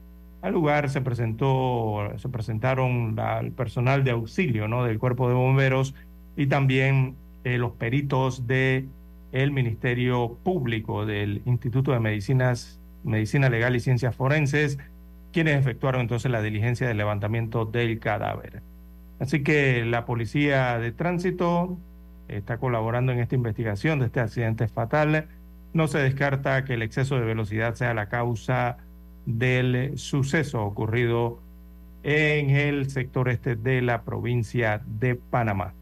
Al lugar se presentó, se presentaron el personal de auxilio ¿no? del cuerpo de bomberos y también eh, los peritos del el Ministerio Público del Instituto de Medicinas, Medicina Legal y Ciencias Forenses, quienes efectuaron entonces la diligencia de levantamiento del cadáver. Así que la policía de tránsito está colaborando en esta investigación de este accidente fatal. No se descarta que el exceso de velocidad sea la causa del suceso ocurrido en el sector este de la provincia de Panamá.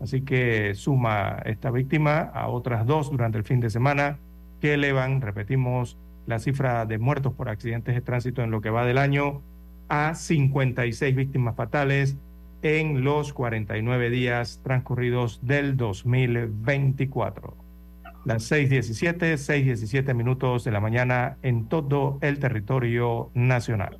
Así que suma esta víctima a otras dos durante el fin de semana que elevan, repetimos, la cifra de muertos por accidentes de tránsito en lo que va del año a 56 víctimas fatales en los 49 días transcurridos del 2024. Las 6.17, 6.17 minutos de la mañana en todo el territorio nacional.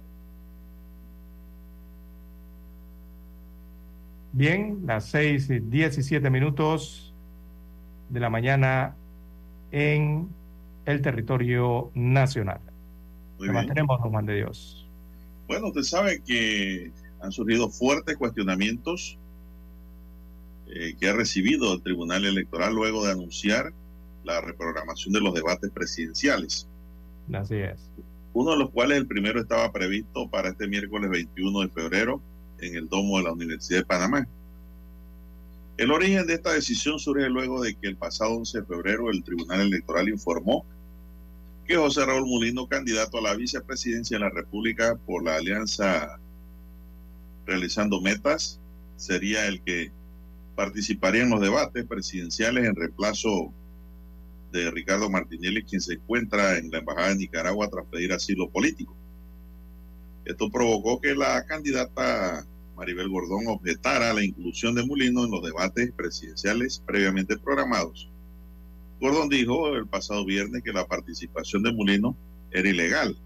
Bien, las 6.17 minutos de la mañana en el territorio nacional. Muy bien. mantenemos, don Juan de Dios. Bueno, usted sabe que han surgido fuertes cuestionamientos eh, que ha recibido el Tribunal Electoral luego de anunciar la reprogramación de los debates presidenciales, Así es. uno de los cuales el primero estaba previsto para este miércoles 21 de febrero en el domo de la Universidad de Panamá. El origen de esta decisión surge luego de que el pasado 11 de febrero el Tribunal Electoral informó que José Raúl Mulino, candidato a la vicepresidencia de la República por la alianza realizando metas, sería el que participaría en los debates presidenciales en reemplazo de Ricardo Martinelli, quien se encuentra en la Embajada de Nicaragua tras pedir asilo político. Esto provocó que la candidata Maribel Gordón objetara la inclusión de Mulino en los debates presidenciales previamente programados. Gordón dijo el pasado viernes que la participación de Mulino era ilegal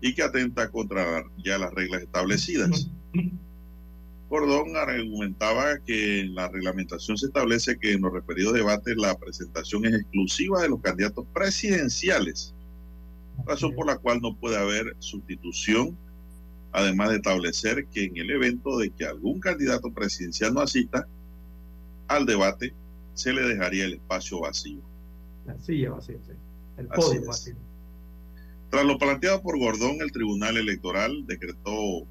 y que atenta contra ya las reglas establecidas. Gordón argumentaba que en la reglamentación se establece que en los referidos debates la presentación es exclusiva de los candidatos presidenciales, razón por la cual no puede haber sustitución, además de establecer que en el evento de que algún candidato presidencial no asista al debate, se le dejaría el espacio vacío. La silla vacía, sí. El podio vacío. Tras lo planteado por Gordón, el Tribunal Electoral decretó,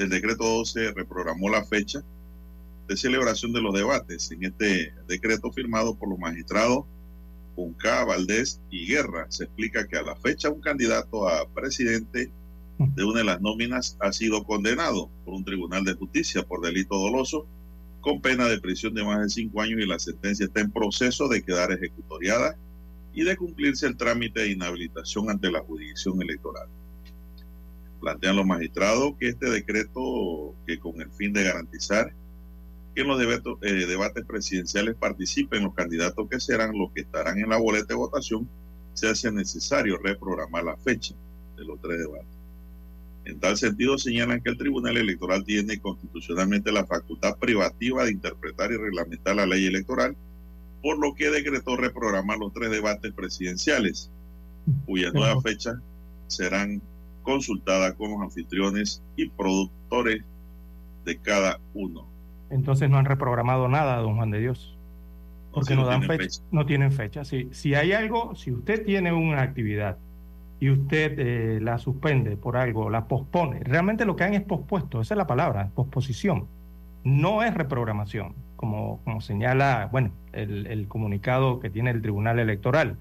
del decreto 12 reprogramó la fecha de celebración de los debates. En este decreto firmado por los magistrados Junca, Valdés y Guerra, se explica que a la fecha un candidato a presidente de una de las nóminas ha sido condenado por un tribunal de justicia por delito doloso con pena de prisión de más de cinco años y la sentencia está en proceso de quedar ejecutoriada y de cumplirse el trámite de inhabilitación ante la jurisdicción electoral. Plantean los magistrados que este decreto, que con el fin de garantizar que en los debatos- eh, debates presidenciales participen los candidatos que serán los que estarán en la boleta de votación, se hace necesario reprogramar la fecha de los tres debates. En tal sentido, señalan que el Tribunal Electoral tiene constitucionalmente la facultad privativa de interpretar y reglamentar la ley electoral, por lo que decretó reprogramar los tres debates presidenciales, cuyas nuevas fechas serán consultadas con los anfitriones y productores de cada uno. Entonces no han reprogramado nada, don Juan de Dios. Porque no, no dan fecha. no tienen fecha. Si, si hay algo, si usted tiene una actividad y usted eh, la suspende por algo, la pospone, realmente lo que han es pospuesto, esa es la palabra, posposición. No es reprogramación, como, como señala, bueno, el, el comunicado que tiene el Tribunal Electoral.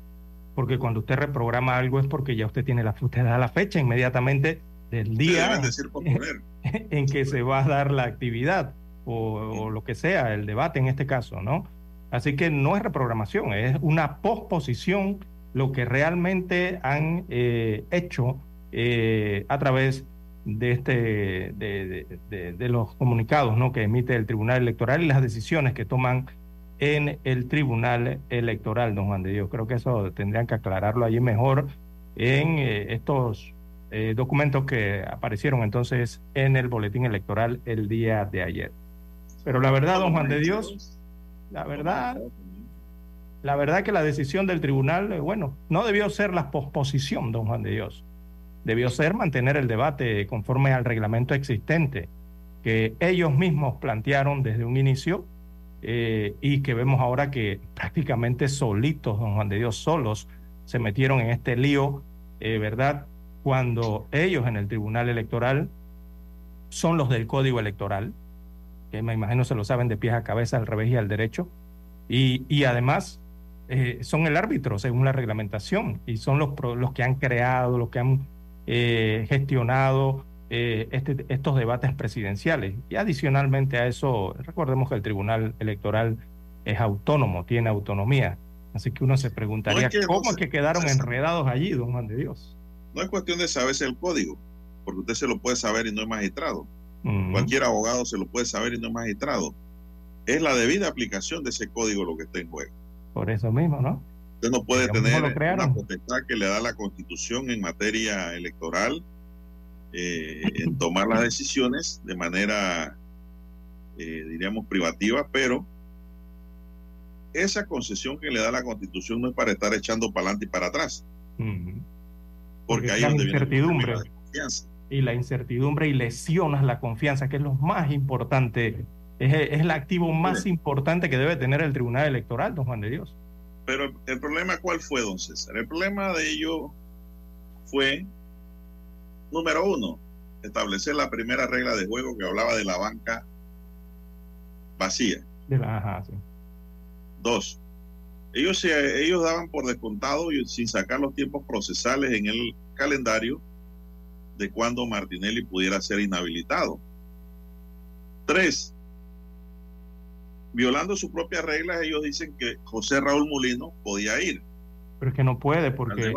Porque cuando usted reprograma algo es porque ya usted tiene la, usted da la fecha inmediatamente del día decir en que se va a dar la actividad o, o lo que sea, el debate en este caso, ¿no? Así que no es reprogramación, es una posposición lo que realmente han eh, hecho eh, a través de este de, de- de- de los comunicados ¿no? que emite el Tribunal Electoral y las decisiones que toman en el Tribunal Electoral, don Juan de Dios. Creo que eso tendrían que aclararlo allí mejor en eh, estos eh, documentos que aparecieron entonces en el boletín electoral el día de ayer. Pero la verdad, don Juan de Dios, la verdad, la verdad que la decisión del tribunal, eh, bueno, no debió ser la posposición, don Juan de Dios. Debió ser mantener el debate conforme al reglamento existente que ellos mismos plantearon desde un inicio eh, y que vemos ahora que prácticamente solitos, don Juan de Dios, solos, se metieron en este lío, eh, ¿verdad? Cuando ellos en el Tribunal Electoral son los del Código Electoral, que me imagino se lo saben de pies a cabeza, al revés y al derecho, y, y además eh, son el árbitro según la reglamentación y son los, los que han creado, los que han gestionado eh, este- estos debates presidenciales. Y adicionalmente a eso, recordemos que el Tribunal Electoral es autónomo, tiene autonomía. Así que uno se preguntaría, No es que ¿cómo no es que quedaron enredados allí, don Juan de Dios? No es cuestión de saberse el código, porque usted se lo puede saber y no es magistrado. Mm, Cualquier abogado se lo puede saber y no es magistrado. Es la debida aplicación de ese código lo que está en juego. por eso mismo, ¿no? Usted no puede tener una potestad que le da la constitución en materia electoral eh, en tomar las decisiones de manera, eh, diríamos, privativa, pero esa concesión que le da la constitución no es para estar echando para adelante y para atrás. Porque, hay incertidumbre. Y la incertidumbre y lesionas la confianza, que es lo más importante, es, es el activo más importante que debe tener el Tribunal Electoral, don Juan de Dios. Pero el problema, ¿cuál fue, don César? El problema de ello fue, número uno, establecer la primera regla de juego que hablaba de la banca vacía. De la, ajá, sí. Dos, ellos, se, ellos daban por descontado y sin sacar los tiempos procesales en el calendario de cuando Martinelli pudiera ser inhabilitado. Tres, violando sus propias reglas, ellos dicen que José Raúl Molino podía ir. Pero es que no puede porque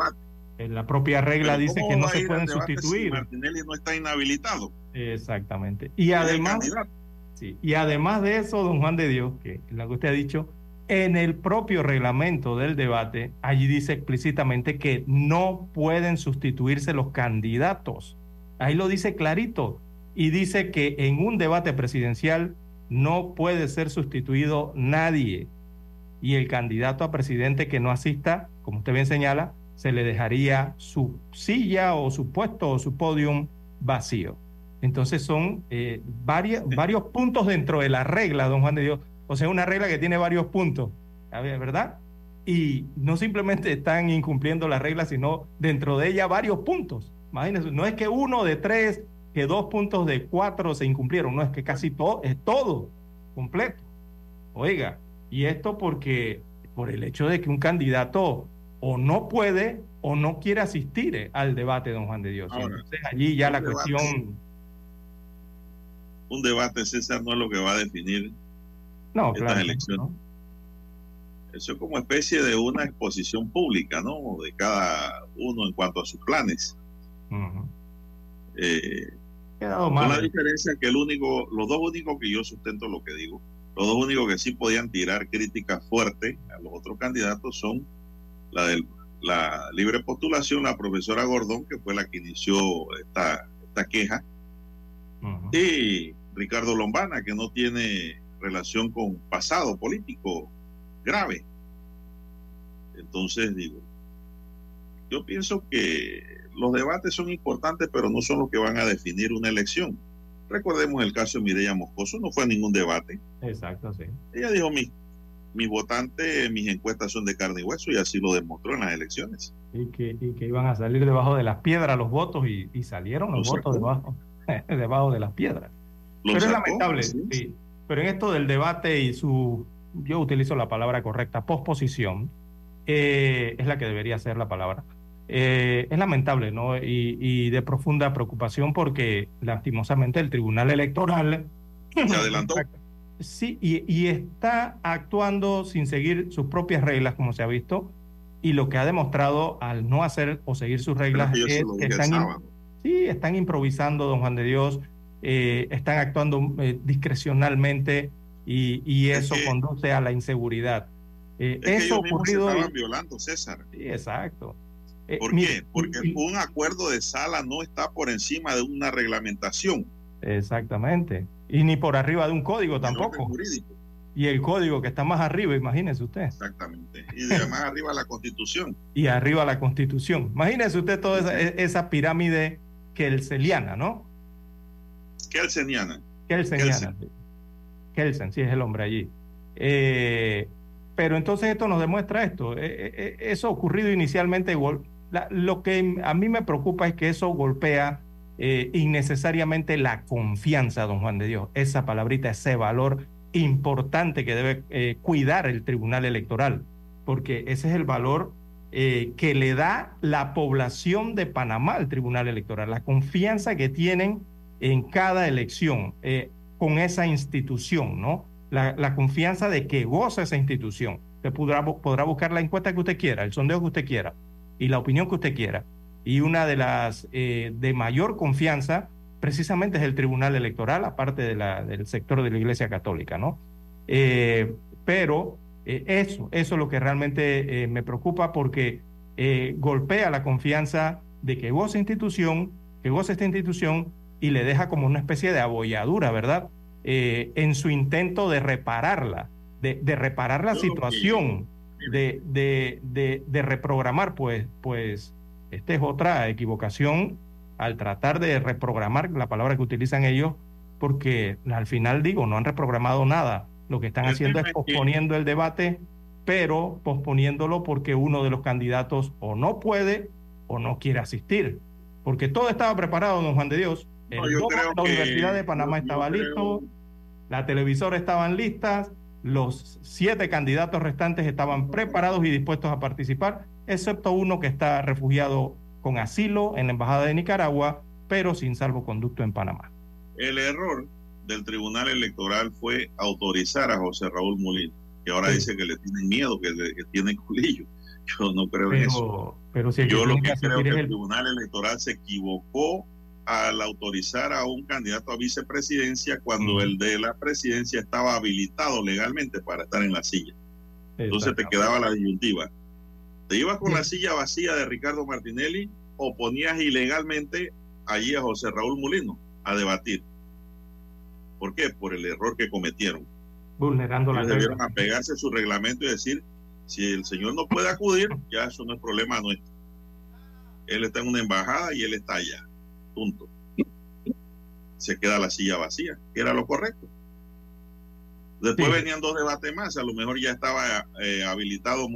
la propia regla dice que no se pueden sustituir. Martinelli no está inhabilitado. Exactamente. Y además, sí, y además de eso, don Juan de Dios, que lo que usted ha dicho, en el propio reglamento del debate, allí dice explícitamente que no pueden sustituirse los candidatos. Ahí lo dice clarito. Y dice que en un debate presidencial no puede ser sustituido nadie. Y el candidato a presidente que no asista, como usted bien señala, se le dejaría su silla o su puesto o su podium vacío. Entonces son eh, varios puntos dentro de la regla, don Juan de Dios, o sea, una regla que tiene varios puntos, ¿verdad? Y no simplemente están incumpliendo la regla, sino dentro de ella varios puntos. Imagínense, no es que uno de tres, que dos puntos de cuatro se incumplieron, no es que casi todo, es todo completo. Oiga, y esto porque por el hecho de que un candidato o no puede o no quiere asistir al debate, don Juan de Dios. Entonces allí ya la cuestión... Un debate, César, no es lo que va a definir no, estas elecciones. Eso es como especie de una exposición pública, ¿no? De cada uno en cuanto a sus planes. eh, con la diferencia que el único, los dos únicos que yo sustento lo que digo, los dos únicos que sí podían tirar críticas fuertes a los otros candidatos son la de la libre postulación, la profesora Gordón, que fue la que inició esta, esta queja, y Ricardo Lombana, que no tiene relación con pasado político grave. Entonces digo, yo pienso que los debates son importantes, pero no son los que van a definir una elección. Recordemos el caso de Mireya Moscoso, no fue ningún debate. Exacto, sí. Ella dijo, mis, mis votantes, mis encuestas son de carne y hueso, y así lo demostró en las elecciones. Y que, y que iban a salir debajo de las piedras los votos, y, y salieron los votos debajo, debajo de las piedras. Pero es lamentable, sí. Pero en esto del debate y su, yo utilizo la palabra correcta, posposición, eh, es la que debería ser la palabra. Eh, es lamentable, ¿no? Y, de profunda preocupación porque lastimosamente el Tribunal Electoral... Se adelantó. Sí, y, está actuando sin seguir sus propias reglas, como se ha visto, y lo que ha demostrado al no hacer o seguir sus reglas es que están, sí, están improvisando, don Juan de Dios, eh, están actuando eh, discrecionalmente y, eso conduce a la inseguridad. Eh, eso ocurrido. Se estaban violando, César. Sí, exacto. ¿Por qué? Porque un acuerdo de sala no está por encima de una reglamentación. Exactamente. Y ni por arriba de un código tampoco. Y el código que está más arriba, imagínese usted. Exactamente. Y de más arriba la constitución. Y arriba la constitución. Imagínese usted toda esa, esa pirámide kelseliana, ¿no? Kelseniana. Kelseniana. Kelsen, sí, es el hombre allí. Eh, pero entonces esto nos demuestra esto. Eh, eh, eso ha ocurrido inicialmente. lo que a mí me preocupa es que eso golpea innecesariamente la confianza, don Juan de Dios. Esa palabrita, ese valor importante que debe cuidar el Tribunal Electoral, porque ese es el valor que le da la población de Panamá al Tribunal Electoral, la confianza que tienen en cada elección eh, con esa institución, ¿no? La, confianza de que goza esa institución. Usted podrá, podrá buscar la encuesta que usted quiera, el sondeo que usted quiera y la opinión que usted quiera. Y una de las eh, de mayor confianza precisamente es el Tribunal Electoral, aparte de la, del sector de la Iglesia Católica, ¿no? Eh, pero eso, eso es lo que realmente me preocupa porque golpea la confianza de que goza institución, que goza esta institución y le deja como una especie de abolladura, ¿verdad? Eh, en su intento de repararla, de, reparar la situación, de, de, de, reprogramar, pues, pues esta es otra equivocación al tratar de reprogramar la palabra que utilizan ellos, porque al final digo, no han reprogramado nada. Lo que están haciendo es posponiendo el debate, pero posponiéndolo porque uno de los candidatos o no puede o no quiere asistir. Porque todo estaba preparado, don Juan de Dios. La Universidad de Panamá estaba listo, la televisora estaban listas, los siete candidatos restantes estaban preparados y dispuestos a participar, excepto uno que está refugiado con asilo en la Embajada de Nicaragua, pero sin salvoconducto en Panamá. El error del Tribunal Electoral fue autorizar a José Raúl Molina, que ahora dice que le tienen miedo, que, tiene culillo. Yo no creo en eso. Pero si Yo lo que creo es que el Tribunal Electoral se equivocó al autorizar a un candidato a vicepresidencia cuando el de la presidencia estaba habilitado legalmente para estar en la silla. Entonces te quedaba la disyuntiva. ¿Te ibas con la silla vacía de Ricardo Martinelli o ponías ilegalmente allí a José Raúl Molino a debatir? ¿Por qué? Por el error que cometieron. Vulnerando la ley. Debieron apegarse a su reglamento y decir, si el señor no puede acudir, ya eso no es problema nuestro. Él está en una embajada y él está allá punto. Se queda la silla vacía, que era lo correcto. Después venían dos debates más, a lo mejor ya estaba eh, habilitado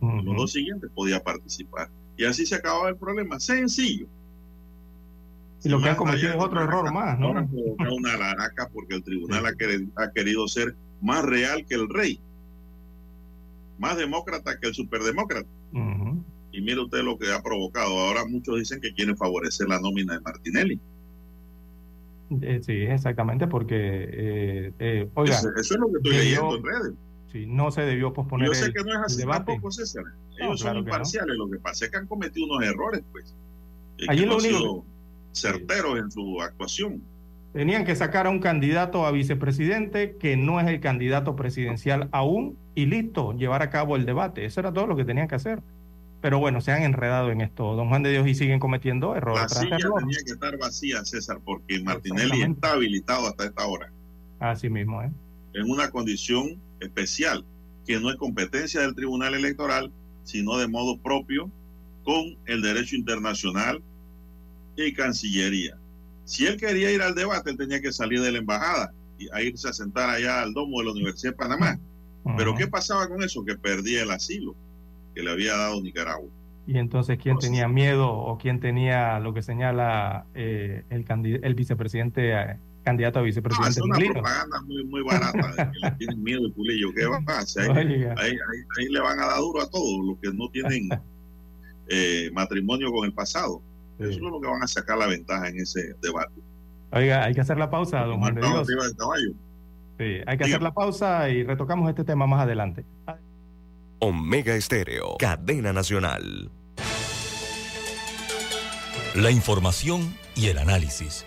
Molino. Los dos siguientes podía participar. Y así se acababa el problema. Sencillo. Y lo que han cometido es otro error más, ¿no? Una laraca porque el tribunal ha, querido, ser más real que el rey. Más demócrata que el superdemócrata. Y mire usted lo que ha provocado. Ahora muchos dicen que quieren favorecer la nómina de Martinelli. Eh, sí, exactamente, porque, eh, eh, oiga. Eso, es lo que estoy leyendo en redes. Sí, no se debió posponer. Yo sé que no es así tampoco, César. Ellos son imparciales. Lo que pasa es que han cometido unos errores, pues. Allí lo único. certeros en su actuación. Tenían que sacar a un candidato a vicepresidente que no es el candidato presidencial aún y listo, llevar a cabo el debate. Eso era todo lo que tenían que hacer pero bueno, se han enredado en esto, don Juan de Dios, y siguen cometiendo errores. La silla tenía que estar vacía, César, porque Martinelli está habilitado hasta esta hora. Así mismo, ¿eh? En una condición especial, que no es competencia del Tribunal Electoral, sino de modo propio, con el derecho internacional y Cancillería. Si él quería ir al debate, él tenía que salir de la embajada y a irse a sentar allá al domo de la Universidad de Panamá. Pero ¿qué pasaba con eso? Que perdía el asilo que le había dado Nicaragua. Y entonces, ¿quién tenía miedo o quién tenía lo que señala eh, el, el vicepresidente, eh, candidato a vicepresidente? No, es una propaganda muy, muy barata, de que le tienen miedo el Pulillo. ¿Qué va a hacer? Ahí, ahí, le van a dar duro a todos los que no tienen eh, matrimonio con el pasado. Eso es lo que van a sacar la ventaja en ese debate. Oiga, hay que hacer la pausa, don Juan de Dios. Sí, hay que hacer la pausa y retocamos este tema más adelante. Omega Estéreo, cadena nacional. La información y el análisis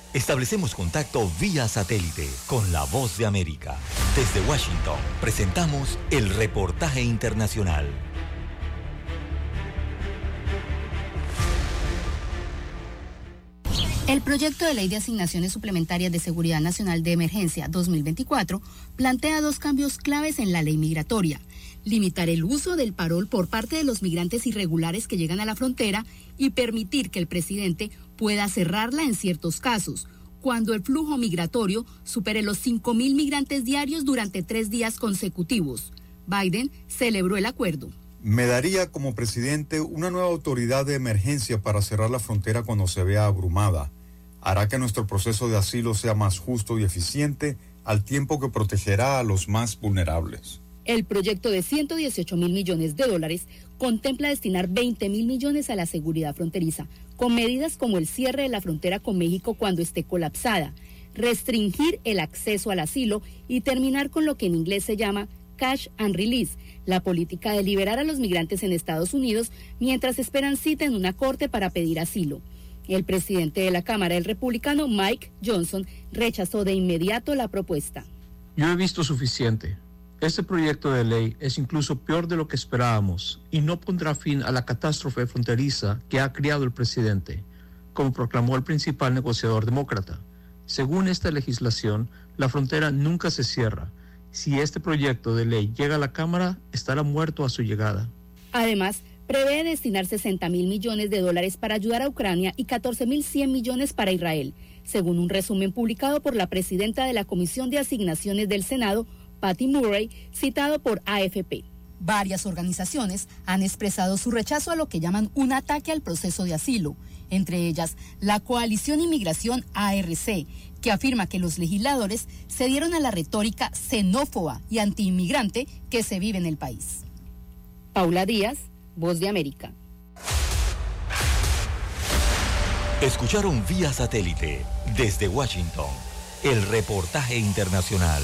establecemos contacto vía satélite con la voz de América. Desde Washington, presentamos el reportaje internacional. El proyecto de ley de asignaciones suplementarias de seguridad nacional de emergencia 2024 plantea dos cambios claves en la ley migratoria limitar el uso del parol por parte de los migrantes irregulares que llegan a la frontera y permitir que el presidente pueda cerrarla en ciertos casos, cuando el flujo migratorio supere los 5.000 migrantes diarios durante tres días consecutivos. Biden celebró el acuerdo. Me daría como presidente una nueva autoridad de emergencia para cerrar la frontera cuando se vea abrumada. Hará que nuestro proceso de asilo sea más justo y eficiente al tiempo que protegerá a los más vulnerables. El proyecto de 118 mil millones de dólares contempla destinar 20 mil millones a la seguridad fronteriza, con medidas como el cierre de la frontera con México cuando esté colapsada, restringir el acceso al asilo y terminar con lo que en inglés se llama Cash and Release, la política de liberar a los migrantes en Estados Unidos mientras esperan cita en una corte para pedir asilo. El presidente de la Cámara, el republicano Mike Johnson, rechazó de inmediato la propuesta. Yo he visto suficiente. Este proyecto de ley es incluso peor de lo que esperábamos y no pondrá fin a la catástrofe fronteriza que ha creado el presidente, como proclamó el principal negociador demócrata. Según esta legislación, la frontera nunca se cierra. Si este proyecto de ley llega a la Cámara, estará muerto a su llegada. Además, prevé destinar 60 mil millones de dólares para ayudar a Ucrania y 14 mil 100 millones para Israel, según un resumen publicado por la presidenta de la Comisión de Asignaciones del Senado, Patty Murray, citado por AFP. Varias organizaciones han expresado su rechazo a lo que llaman un ataque al proceso de asilo, entre ellas la Coalición Inmigración ARC, que afirma que los legisladores se dieron a la retórica xenófoba y antiinmigrante que se vive en el país. Paula Díaz, Voz de América. Escucharon vía satélite desde Washington el reportaje internacional.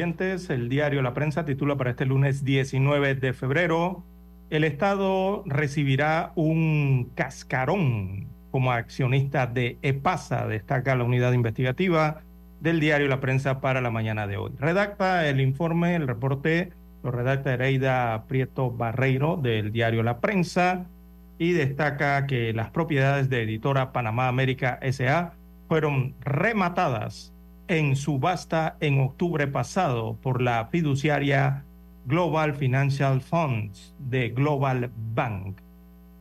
El diario La Prensa titula para este lunes 19 de febrero, el Estado recibirá un cascarón como accionista de EPASA, destaca la unidad investigativa del diario La Prensa para la mañana de hoy. Redacta el informe, el reporte, lo redacta Hereida Prieto Barreiro del diario La Prensa y destaca que las propiedades de editora Panamá América SA fueron rematadas en subasta en octubre pasado por la fiduciaria Global Financial Funds de Global Bank.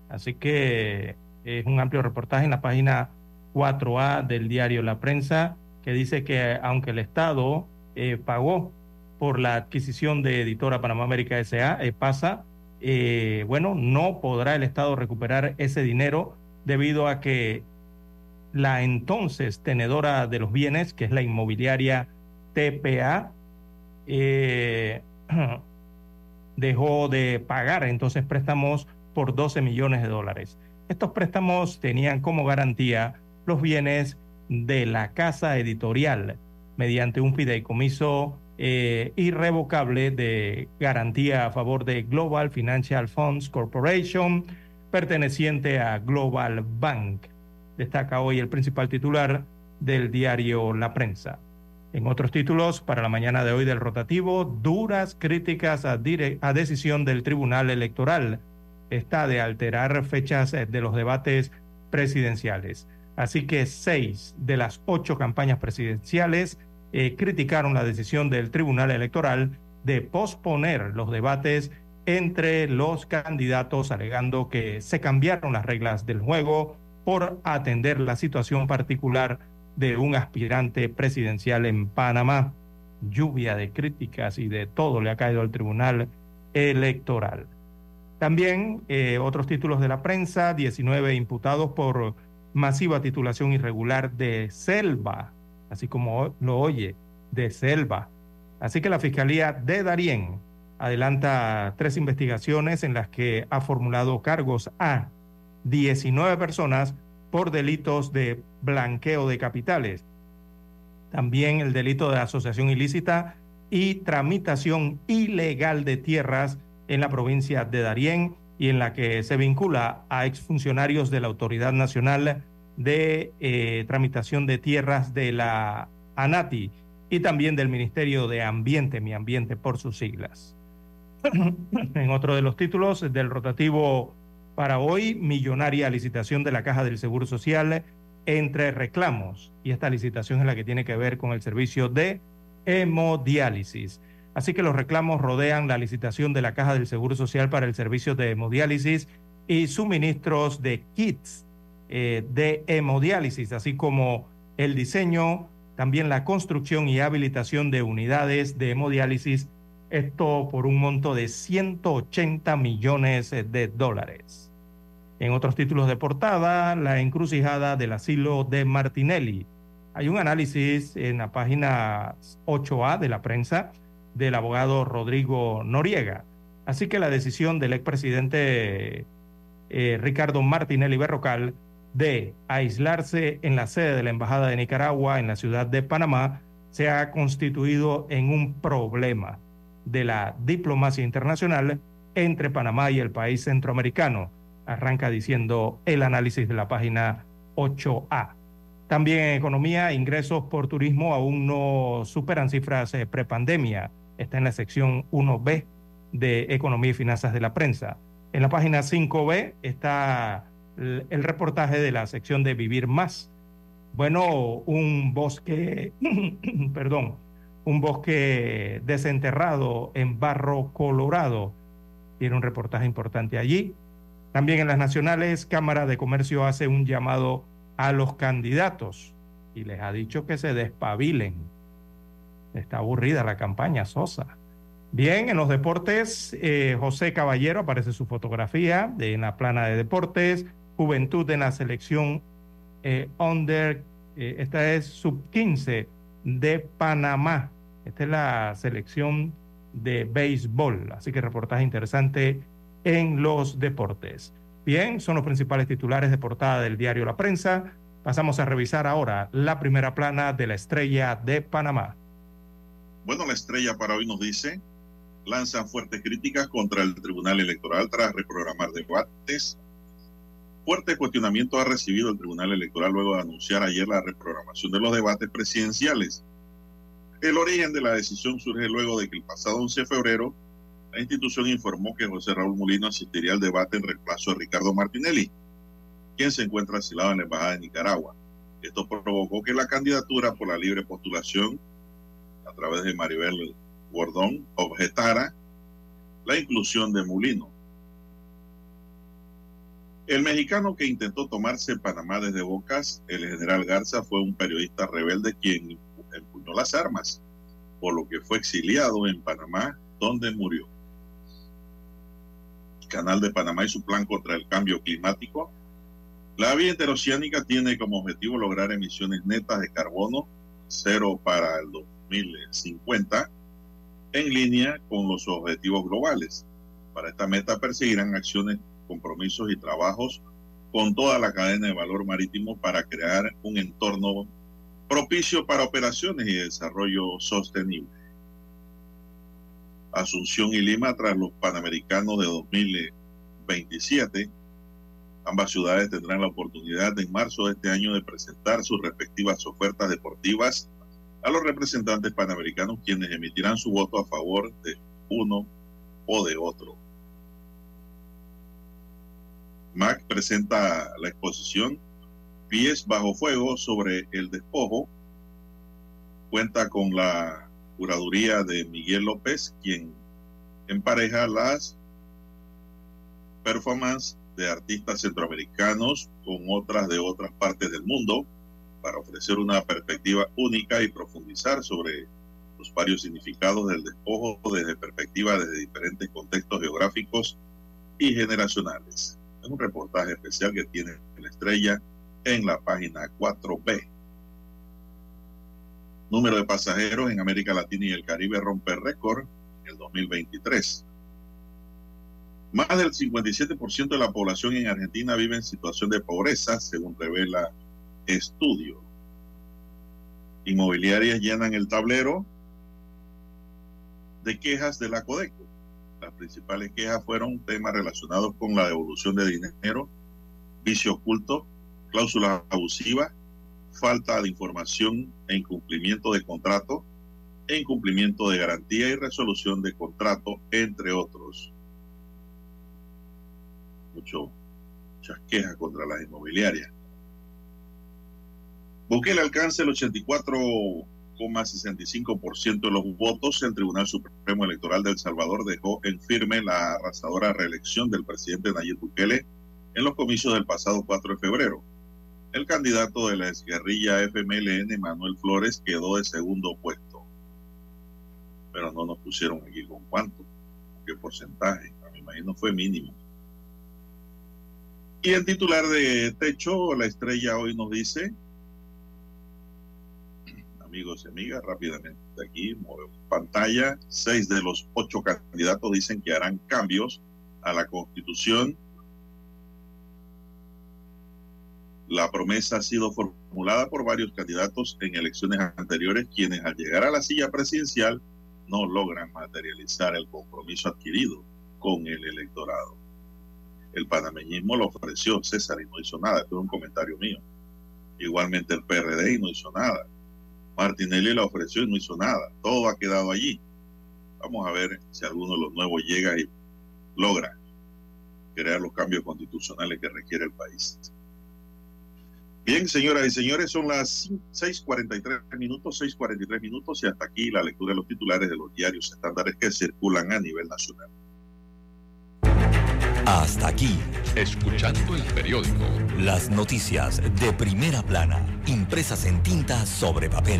Así que es un amplio reportaje en la página 4A del diario La Prensa que dice que aunque el Estado eh, pagó por la adquisición de Editora Panamá América SA, eh, pasa, eh, bueno, no podrá el Estado recuperar ese dinero debido a que la entonces tenedora de los bienes, que es la inmobiliaria TPA, eh, dejó de pagar entonces préstamos por 12 millones de dólares. Estos préstamos tenían como garantía los bienes de la casa editorial mediante un fideicomiso eh, irrevocable de garantía a favor de Global Financial Funds Corporation, perteneciente a Global Bank destaca hoy el principal titular del diario La Prensa. En otros títulos, para la mañana de hoy del rotativo, duras críticas a, a decisión del Tribunal Electoral. Está de alterar fechas eh, de los debates presidenciales. Así que seis de las ocho campañas presidenciales eh, criticaron la decisión del Tribunal Electoral de posponer los debates entre los candidatos, alegando que se cambiaron las reglas del juego por atender la situación particular de un aspirante presidencial en Panamá. Lluvia de críticas y de todo le ha caído al Tribunal Electoral. También eh, otros títulos de la prensa, 19 imputados por masiva titulación irregular de Selva, así como lo oye, de Selva. Así que la Fiscalía de Darién adelanta tres investigaciones en las que ha formulado cargos a 19 personas por delitos de blanqueo de capitales. También el delito de asociación ilícita y tramitación ilegal de tierras en la provincia de Darién y en la que se vincula a exfuncionarios de la Autoridad Nacional de eh, Tramitación de Tierras de la ANATI y también del Ministerio de Ambiente, Mi Ambiente por sus siglas. en otro de los títulos del rotativo para hoy, millonaria licitación de la Caja del Seguro Social entre reclamos. Y esta licitación es la que tiene que ver con el servicio de hemodiálisis. Así que los reclamos rodean la licitación de la Caja del Seguro Social para el servicio de hemodiálisis y suministros de kits eh, de hemodiálisis, así como el diseño, también la construcción y habilitación de unidades de hemodiálisis Esto por un monto de 180 millones de dólares. En otros títulos de portada, la encrucijada del asilo de Martinelli. Hay un análisis en la página 8A de la prensa del abogado Rodrigo Noriega. Así que la decisión del expresidente eh, Ricardo Martinelli Berrocal de aislarse en la sede de la Embajada de Nicaragua en la ciudad de Panamá se ha constituido en un problema de la diplomacia internacional entre Panamá y el país centroamericano arranca diciendo el análisis de la página 8A. También en economía, ingresos por turismo aún no superan cifras eh, prepandemia. Está en la sección 1B de Economía y Finanzas de la Prensa. En la página 5B está el reportaje de la sección de Vivir Más. Bueno, un bosque, perdón, un bosque desenterrado en Barro Colorado. Tiene un reportaje importante allí. También en las nacionales, Cámara de Comercio hace un llamado a los candidatos y les ha dicho que se despabilen. Está aburrida la campaña Sosa. Bien, en los deportes, eh, José Caballero aparece su fotografía de, en la plana de deportes, Juventud en la selección eh, under, eh, esta es sub 15 de Panamá. Esta es la selección de béisbol, así que reportaje interesante en los deportes. Bien, son los principales titulares de portada del diario La Prensa. Pasamos a revisar ahora la primera plana de la estrella de Panamá. Bueno, la estrella para hoy nos dice, lanzan fuertes críticas contra el Tribunal Electoral tras reprogramar debates. Fuerte cuestionamiento ha recibido el Tribunal Electoral luego de anunciar ayer la reprogramación de los debates presidenciales. El origen de la decisión surge luego de que el pasado 11 de febrero la institución informó que José Raúl Molino asistiría al debate en reemplazo de Ricardo Martinelli, quien se encuentra asilado en la Embajada de Nicaragua. Esto provocó que la candidatura por la libre postulación a través de Maribel Gordón objetara la inclusión de Molino. El mexicano que intentó tomarse Panamá desde Bocas, el general Garza, fue un periodista rebelde quien empuñó las armas, por lo que fue exiliado en Panamá, donde murió. Canal de Panamá y su plan contra el cambio climático. La vía interoceánica tiene como objetivo lograr emisiones netas de carbono cero para el 2050 en línea con los objetivos globales. Para esta meta perseguirán acciones, compromisos y trabajos con toda la cadena de valor marítimo para crear un entorno propicio para operaciones y desarrollo sostenible. Asunción y Lima tras los Panamericanos de 2027. Ambas ciudades tendrán la oportunidad en marzo de este año de presentar sus respectivas ofertas deportivas a los representantes panamericanos quienes emitirán su voto a favor de uno o de otro. MAC presenta la exposición Pies bajo fuego sobre el despojo. Cuenta con la curaduría de Miguel López, quien empareja las performances de artistas centroamericanos con otras de otras partes del mundo para ofrecer una perspectiva única y profundizar sobre los varios significados del despojo desde perspectiva desde diferentes contextos geográficos y generacionales. Es un reportaje especial que tiene la estrella en la página 4B. Número de pasajeros en América Latina y el Caribe rompe récord en el 2023. Más del 57% de la población en Argentina vive en situación de pobreza, según revela estudio. Inmobiliarias llenan el tablero de quejas de la Codeco. Las principales quejas fueron temas relacionados con la devolución de dinero, vicio oculto, cláusulas abusivas, falta de información e incumplimiento de contrato, incumplimiento de garantía y resolución de contrato, entre otros. Mucho, muchas quejas contra las inmobiliarias. el alcance el 84,65% de los votos. El Tribunal Supremo Electoral de El Salvador dejó en firme la arrasadora reelección del presidente Nayib Bukele en los comicios del pasado 4 de febrero. El candidato de la exguerrilla FMLN, Manuel Flores, quedó de segundo puesto. pero no nos pusieron aquí con cuánto, qué porcentaje, me imagino fue mínimo. Y el titular de Techo, la estrella hoy nos dice, amigos y amigas, rápidamente aquí, pantalla, seis de los ocho candidatos dicen que harán cambios a la constitución. La promesa ha sido formulada por varios candidatos en elecciones anteriores, quienes al llegar a la silla presidencial no logran materializar el compromiso adquirido con el electorado. El panameñismo lo ofreció César y no hizo nada, esto es un comentario mío. Igualmente el PRD y no hizo nada. Martinelli lo ofreció y no hizo nada. Todo ha quedado allí. Vamos a ver si alguno de los nuevos llega y logra crear los cambios constitucionales que requiere el país. Bien, señoras y señores, son las 6:43 minutos, 6:43 minutos y hasta aquí la lectura de los titulares de los diarios estándares que circulan a nivel nacional. Hasta aquí, escuchando el periódico. Las noticias de primera plana, impresas en tinta sobre papel.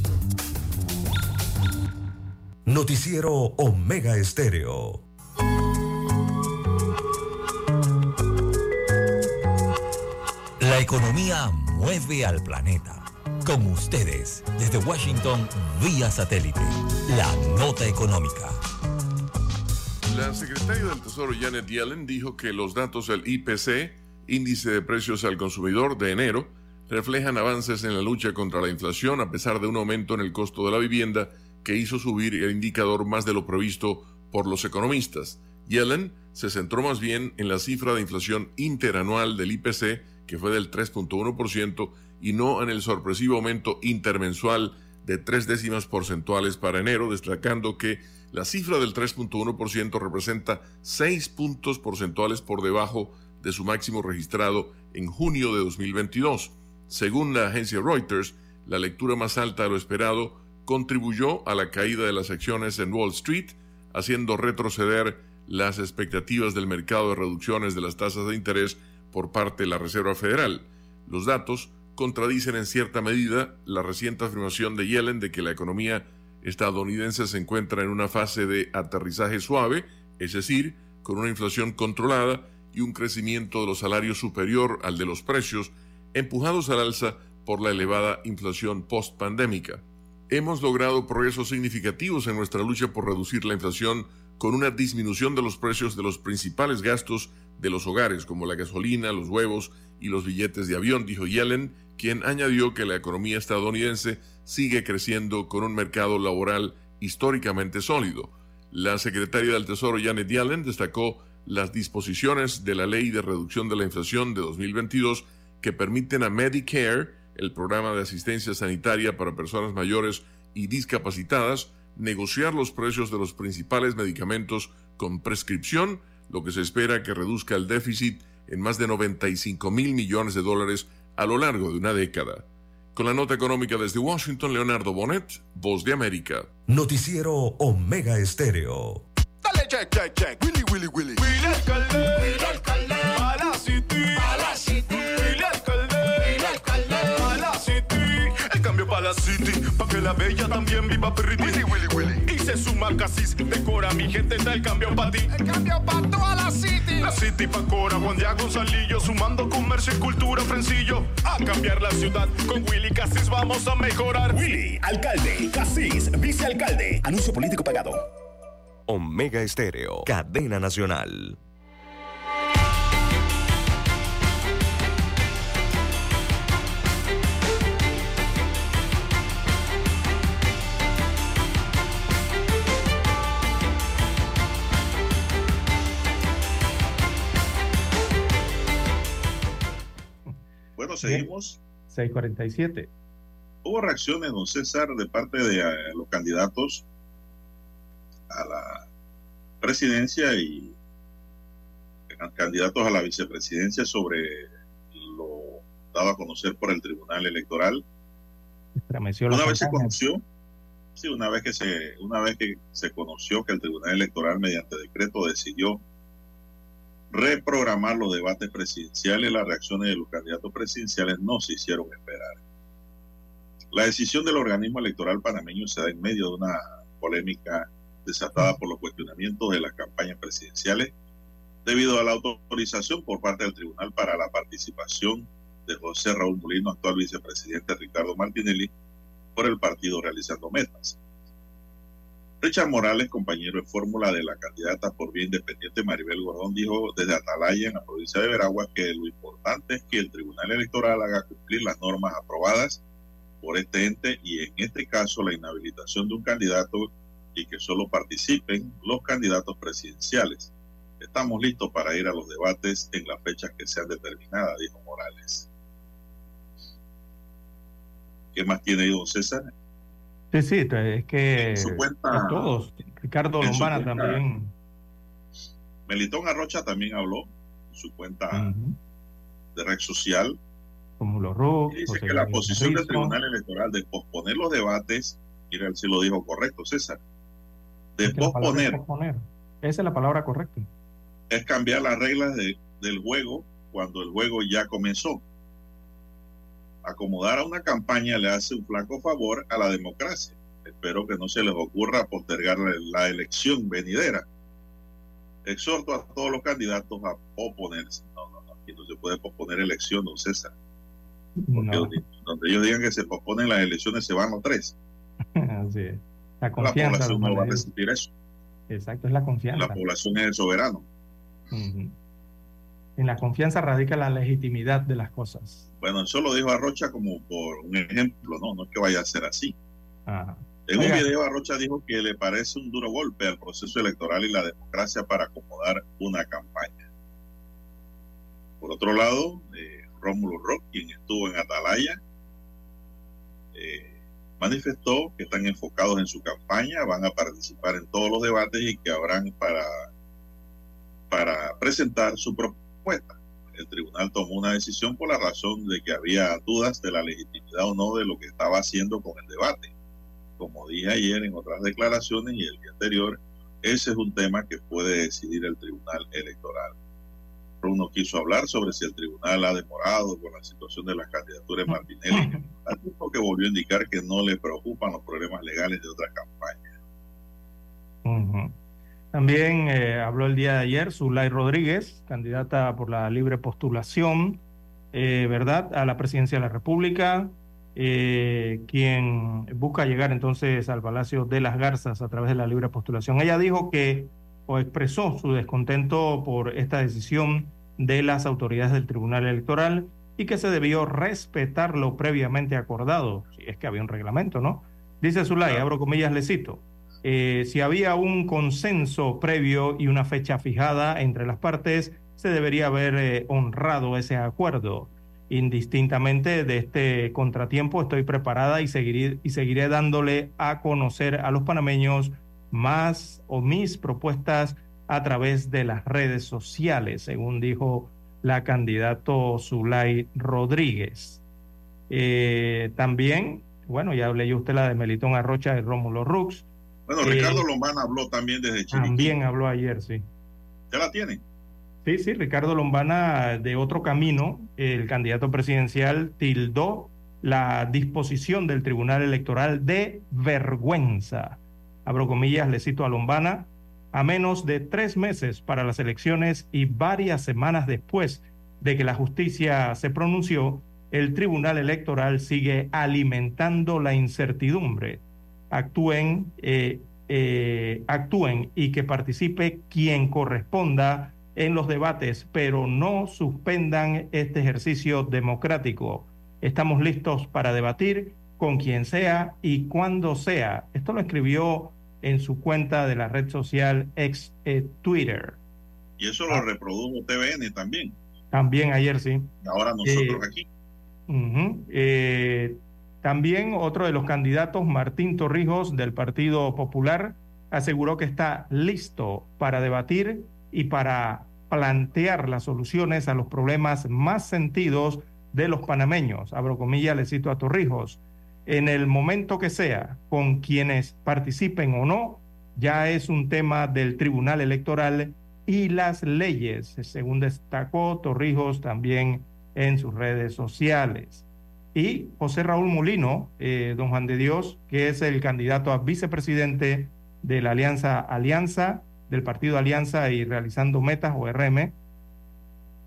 Noticiero Omega Estéreo. La economía mueve al planeta. Con ustedes, desde Washington, vía satélite, la nota económica. La secretaria del Tesoro Janet Yellen dijo que los datos del IPC, índice de precios al consumidor de enero, reflejan avances en la lucha contra la inflación a pesar de un aumento en el costo de la vivienda que hizo subir el indicador más de lo previsto por los economistas. Yellen se centró más bien en la cifra de inflación interanual del IPC, que fue del 3.1%, y no en el sorpresivo aumento intermensual de tres décimas porcentuales para enero, destacando que la cifra del 3.1% representa seis puntos porcentuales por debajo de su máximo registrado en junio de 2022. Según la agencia Reuters, la lectura más alta de lo esperado contribuyó a la caída de las acciones en Wall Street, haciendo retroceder las expectativas del mercado de reducciones de las tasas de interés por parte de la Reserva Federal. Los datos contradicen en cierta medida la reciente afirmación de Yellen de que la economía estadounidense se encuentra en una fase de aterrizaje suave, es decir, con una inflación controlada y un crecimiento de los salarios superior al de los precios, empujados al alza por la elevada inflación post-pandémica hemos logrado progresos significativos en nuestra lucha por reducir la inflación con una disminución de los precios de los principales gastos de los hogares, como la gasolina, los huevos y los billetes de avión, dijo Yellen, quien añadió que la economía estadounidense sigue creciendo con un mercado laboral históricamente sólido. La secretaria del Tesoro Janet Yellen destacó las disposiciones de la Ley de Reducción de la Inflación de 2022 que permiten a Medicare el programa de asistencia sanitaria para personas mayores y discapacitadas, negociar los precios de los principales medicamentos con prescripción, lo que se espera que reduzca el déficit en más de 95 mil millones de dólares a lo largo de una década. Con la nota económica desde Washington, Leonardo Bonet, Voz de América. Noticiero Omega Estéreo. Dale check, check, check. Willy, Willy, Willy. Willy alcalde. Willy alcalde. A la city. A la city. Willy alcalde. La city. Pa' que la bella también viva perriti. Willy, Willy, Willy. Y se suma Casis. Decora mi gente, está el cambio para ti. El cambio para toda la city. La city pa' Cora, Juan Diego Gonzalillo. Sumando comercio y cultura, Frencillo. A cambiar la ciudad. Con Willy Casis vamos a mejorar. Willy, alcalde. Casis, vicealcalde. Anuncio político pagado. Omega Estéreo, cadena nacional. Seguimos. 647. Hubo reacciones, don César, de parte de eh, los candidatos a la presidencia y candidatos a la vicepresidencia sobre lo dado a conocer por el Tribunal Electoral. Una vez se conoció, sí, una vez que se, una vez que se conoció que el Tribunal Electoral mediante decreto decidió reprogramar los debates presidenciales, las reacciones de los candidatos presidenciales no se hicieron esperar. La decisión del organismo electoral panameño se da en medio de una polémica desatada por los cuestionamientos de las campañas presidenciales debido a la autorización por parte del tribunal para la participación de José Raúl Molino, actual vicepresidente Ricardo Martinelli, por el partido realizando metas. Richard Morales, compañero de fórmula de la candidata por vía independiente Maribel Gordón, dijo desde Atalaya, en la provincia de Veragua, que lo importante es que el Tribunal Electoral haga cumplir las normas aprobadas por este ente y en este caso la inhabilitación de un candidato y que solo participen los candidatos presidenciales. Estamos listos para ir a los debates en las fechas que sean determinadas, dijo Morales. ¿Qué más tiene ahí, don César? Sí, sí, es que cuenta, todos. Ricardo Lombana también. Melitón Arrocha también habló en su cuenta de red social. Como los Dice que la posición del Tribunal Electoral de posponer los debates, mira si lo dijo correcto, César, de posponer. Esa es la palabra correcta. Es cambiar las reglas de, del juego cuando el juego ya comenzó acomodar a una campaña le hace un flaco favor a la democracia. Espero que no se les ocurra postergar la elección venidera. Exhorto a todos los candidatos a oponerse. No, no, no, aquí no se puede posponer elección, don César. Porque donde, ellos digan que se posponen las elecciones, se van los tres. Así es. La, confianza, la población no va a resistir eso. Exacto, es la confianza. La población es el soberano. En la confianza radica la legitimidad de las cosas. Bueno, eso lo dijo Arrocha como por un ejemplo, ¿no? No es que vaya a ser así. En un video Arrocha dijo que le parece un duro golpe al proceso electoral y la democracia para acomodar una campaña. Por otro lado, eh, Rómulo Rock, quien estuvo en Atalaya, eh, manifestó que están enfocados en su campaña, van a participar en todos los debates y que habrán para, para presentar su propuesta el tribunal tomó una decisión por la razón de que había dudas de la legitimidad o no de lo que estaba haciendo con el debate. Como dije ayer en otras declaraciones y el día anterior, ese es un tema que puede decidir el tribunal electoral. Uno quiso hablar sobre si el tribunal ha demorado con la situación de las candidaturas de Martinelli, al tiempo que volvió a indicar que no le preocupan los problemas legales de otras campañas. También eh, habló el día de ayer Zulay Rodríguez, candidata por la libre postulación, eh, ¿verdad?, a la presidencia de la República, eh, quien busca llegar entonces al Palacio de las Garzas a través de la libre postulación. Ella dijo que, o expresó su descontento por esta decisión de las autoridades del Tribunal Electoral y que se debió respetar lo previamente acordado, si es que había un reglamento, ¿no? Dice Zulay, abro comillas, le cito. Eh, si había un consenso previo y una fecha fijada entre las partes, se debería haber eh, honrado ese acuerdo. Indistintamente de este contratiempo, estoy preparada y seguiré, y dándole a conocer a los panameños más o mis propuestas a través de las redes sociales, según dijo la candidato Zulay Rodríguez. Eh, también, bueno, ya leyó usted la de Melitón Arrocha y Rómulo Rux. Bueno, Ricardo Lombana habló también desde Chile. También habló ayer, sí. ¿Ya la tiene? Sí, sí, Ricardo Lombana de otro camino, el candidato presidencial tildó la disposición del Tribunal Electoral de vergüenza. Abro comillas, le cito a Lombana, a menos de tres meses para las elecciones y varias semanas después de que la justicia se pronunció, el Tribunal Electoral sigue alimentando la incertidumbre actúen, eh, eh, actúen y que participe quien corresponda en los debates, pero no suspendan este ejercicio democrático. Estamos listos para debatir con quien sea y cuando sea. Esto lo escribió en su cuenta de la red social ex eh, Twitter. Y eso lo ah. reprodujo TVN también. También ayer sí. ahora nosotros aquí. También otro de los candidatos, Martín Torrijos, del Partido Popular, aseguró que está listo para debatir y para plantear las soluciones a los problemas más sentidos de los panameños. Abro comillas, le cito a Torrijos. En el momento que sea, con quienes participen o no, ya es un tema del Tribunal Electoral y las leyes, según destacó Torrijos también en sus redes sociales. Y José Raúl Molino, eh, don Juan de Dios, que es el candidato a vicepresidente de la Alianza Alianza, del Partido Alianza y Realizando Metas o RM,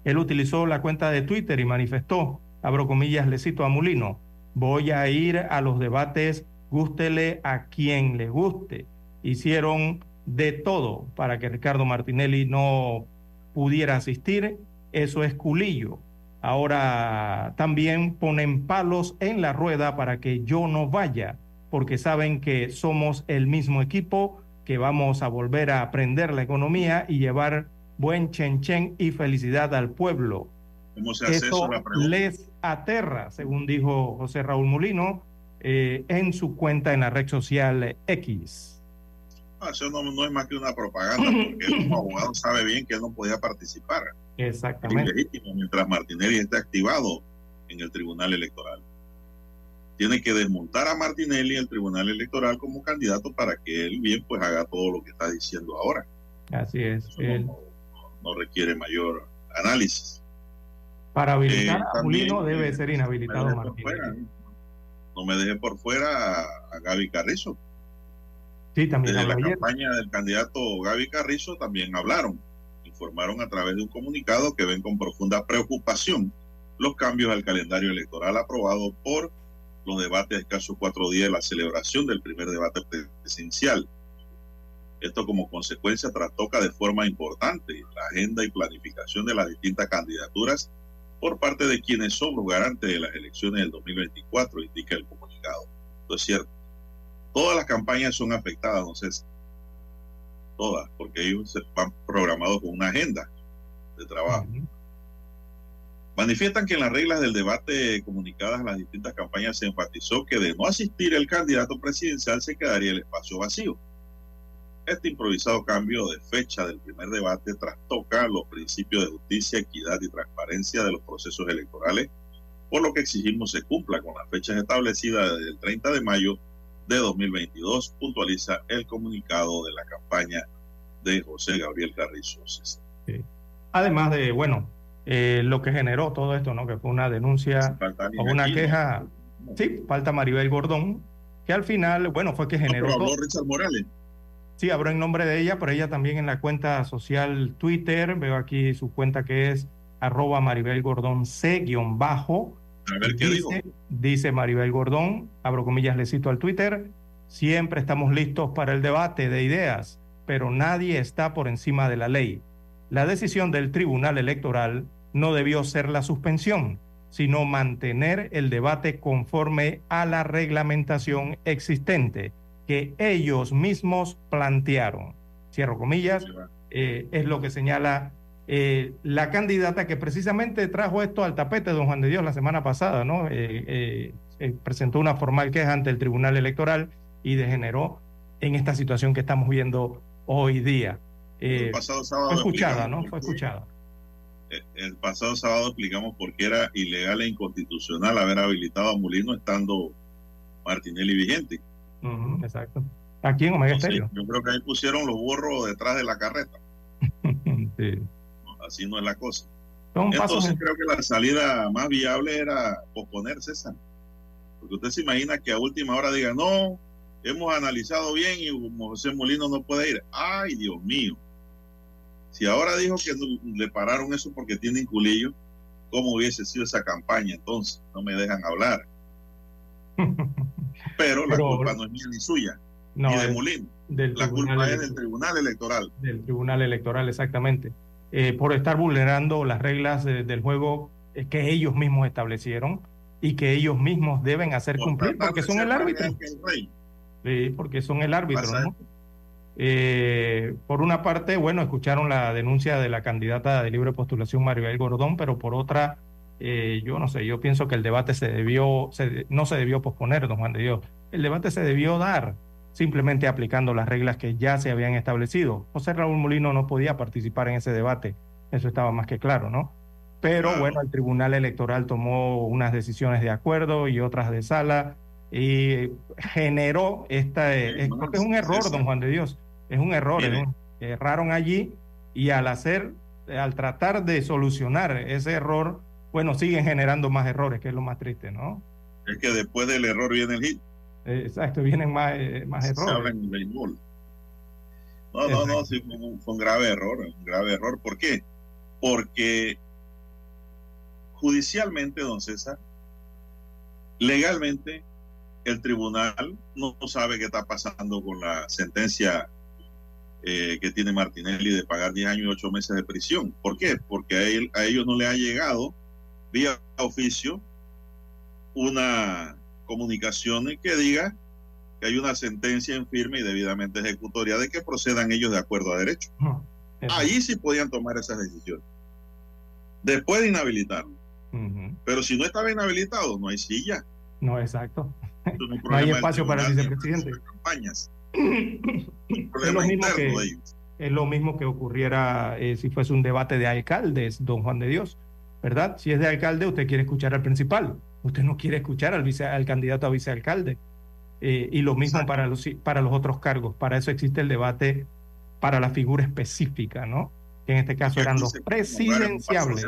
él utilizó la cuenta de Twitter y manifestó, abro comillas, le cito a Molino, voy a ir a los debates, gústele a quien le guste. Hicieron de todo para que Ricardo Martinelli no pudiera asistir, eso es culillo. Ahora también ponen palos en la rueda para que yo no vaya, porque saben que somos el mismo equipo, que vamos a volver a aprender la economía y llevar buen chen chen y felicidad al pueblo. ¿Cómo se hace eso? les aterra, según dijo José Raúl Molino eh, en su cuenta en la red social X. No, eso no, no, es más que una propaganda, porque como abogado sabe bien que él no podía participar. Exactamente. Es mientras Martinelli esté activado en el Tribunal Electoral. Tiene que desmontar a Martinelli el Tribunal Electoral como candidato para que él bien pues haga todo lo que está diciendo ahora. Así es. Él... No, no, requiere mayor análisis. Para habilitar eh, a Mulino debe ser inhabilitado no Martinelli. Fuera, no me deje por fuera a, Gaby Carrizo. Sí, también. Desde la ayer. campaña del candidato Gaby Carrizo también hablaron informaron a través de un comunicado que ven con profunda preocupación los cambios al calendario electoral aprobado por los debates de escasos cuatro días de la celebración del primer debate presidencial. Esto como consecuencia trastoca de forma importante la agenda y planificación de las distintas candidaturas por parte de quienes son los garantes de las elecciones del 2024, indica el comunicado. Esto es cierto. Todas las campañas son afectadas, sé todas, porque ellos van programados con una agenda de trabajo. Uh -huh. Manifiestan que en las reglas del debate comunicadas a las distintas campañas se enfatizó que de no asistir el candidato presidencial se quedaría el espacio vacío. Este improvisado cambio de fecha del primer debate trastoca los principios de justicia, equidad y transparencia de los procesos electorales, por lo que exigimos se cumpla con las fechas establecidas desde el 30 de mayo de 2022, puntualiza el comunicado de la campaña de José Gabriel Carrizo. Sí. Además de, bueno, eh, lo que generó todo esto, ¿no? Que fue una denuncia o una aquí, queja. ¿no? Sí, falta Maribel Gordón, que al final, bueno, fue que generó. No, pero habló Richard Morales. Sí, habló en nombre de ella, pero ella también en la cuenta social Twitter, veo aquí su cuenta que es arroba Maribel Gordón C-bajo. A ver qué dice, digo. dice Maribel Gordón, abro comillas, le cito al Twitter, siempre estamos listos para el debate de ideas, pero nadie está por encima de la ley. La decisión del Tribunal Electoral no debió ser la suspensión, sino mantener el debate conforme a la reglamentación existente que ellos mismos plantearon. Cierro comillas, eh, es lo que señala eh, la candidata que precisamente trajo esto al tapete, don Juan de Dios, la semana pasada, ¿no? Eh, presentó una formal queja ante el Tribunal Electoral y degeneró en esta situación que estamos viendo hoy día. el pasado sábado fue escuchada, ¿no? Fue escuchada el pasado sábado explicamos por qué era ilegal e inconstitucional haber habilitado a Molino estando Martinelli vigente. Uh -huh, exacto. Aquí en Omega Estéreo. Yo creo que ahí pusieron los burros detrás de la carreta. sí. Así no es la cosa. Entonces creo que la salida más viable era posponer César. Porque usted se imagina que a última hora diga, no, hemos analizado bien y José Molino no puede ir. Ay, Dios mío. Si ahora dijo que le pararon eso porque tienen culillo, ¿cómo hubiese sido esa campaña entonces? No me dejan hablar. Pero la Pero, culpa no es mía ni suya, no, ni de Molino. la culpa es del Tribunal Electoral. Del Tribunal Electoral, exactamente. Eh, por estar vulnerando las reglas de, del juego que ellos mismos establecieron y que ellos mismos deben hacer por cumplir porque son el árbitro. El sí, porque son el árbitro, ¿no? Eh, por una parte, bueno, escucharon la denuncia de la candidata de libre postulación Maribel Gordón, pero por otra, eh, yo no sé, yo pienso que el debate se debió, no se debió posponer, don Juan de Dios. El debate se debió dar simplemente aplicando las reglas que ya se habían establecido. José Raúl Molino no podía participar en ese debate, eso estaba más que claro, ¿no? Pero bueno, el Tribunal Electoral tomó unas decisiones de acuerdo y otras de sala y generó esta... Es, es un error, don Juan de Dios, es un error. erraron allí y al hacer, al tratar de solucionar ese error, bueno, siguen generando más errores, que es lo más triste, ¿no? Es que después del error viene el hit. Exacto, vienen más, eh, más errores. No, no, no, sí, fue un, fue un, grave error, un grave error. ¿Por qué? Porque judicialmente, don César, legalmente, el tribunal no sabe qué está pasando con la sentencia eh, que tiene Martinelli de pagar 10 años y 8 meses de prisión. ¿Por qué? Porque a, él, a ellos no le ha llegado vía oficio una comunicación que diga que hay una sentencia en firme y debidamente ejecutoria de que procedan ellos de acuerdo a derecho. Ahí sí podían tomar esas decisiones. Después de inhabilitarlo. Pero si no estaba inhabilitado, no hay silla. No, exacto. No, hay espacio para el vicepresidente. Campañas. es, lo mismo que, es lo mismo que ocurriera eh, si fuese un debate de alcaldes, don Juan de Dios, ¿verdad? Si es de alcalde, usted quiere escuchar al principal, usted no quiere escuchar al, vice, al candidato a vicealcalde. Eh, y lo mismo para los, para los otros cargos. Para eso existe el debate para la figura específica, ¿no? Que en este caso eran los presidenciables.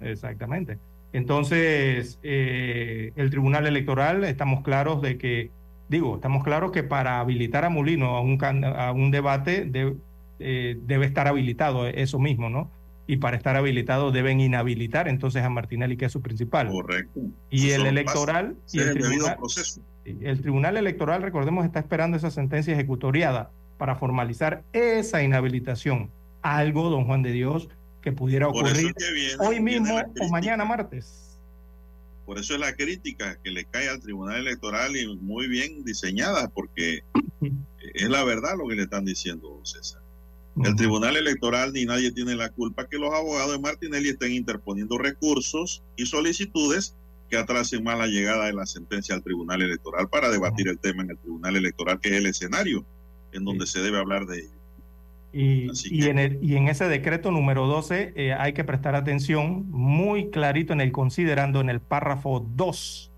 Exactamente. Entonces, eh, el Tribunal Electoral, estamos claros de que Digo, estamos claros que para habilitar a Molino a un, a un debate eh, debe estar habilitado eso mismo, ¿no? Y para estar habilitado deben inhabilitar entonces a Martinelli, que es su principal. Correcto. Y el electoral... Y el, tribunal, proceso. el Tribunal Electoral, recordemos, está esperando esa sentencia ejecutoriada para formalizar esa inhabilitación. Algo, don Juan de Dios, que pudiera ocurrir hoy mismo o mañana martes. Por eso es la crítica que le cae al Tribunal Electoral y muy bien diseñada, porque es la verdad lo que le están diciendo, César. El Tribunal Electoral ni nadie tiene la culpa que los abogados de Martinelli estén interponiendo recursos y solicitudes que atrasen más la llegada de la sentencia al Tribunal Electoral para debatir el tema en el Tribunal Electoral, que es el escenario en donde se debe hablar de ello. Y, en y, en ese decreto número 12 eh, hay que prestar atención muy clarito en el considerando en el párrafo 2.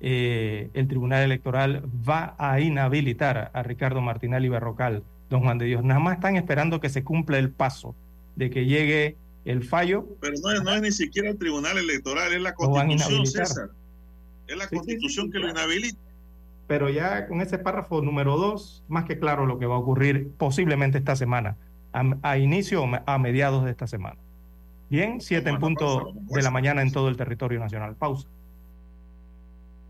Eh, el Tribunal Electoral va a inhabilitar a Ricardo Martinelli Berrocal, don Juan de Dios. Nada más están esperando que se cumpla el paso de que llegue el fallo. Pero no es, no es ni siquiera el Tribunal Electoral, es la Constitución, César. Es la Constitución que lo inhabilita pero ya con ese párrafo número dos, más que claro lo que va a ocurrir posiblemente esta semana, a, inicio o a mediados de esta semana. Bien, siete en punto de la mañana en todo el territorio nacional. Pausa.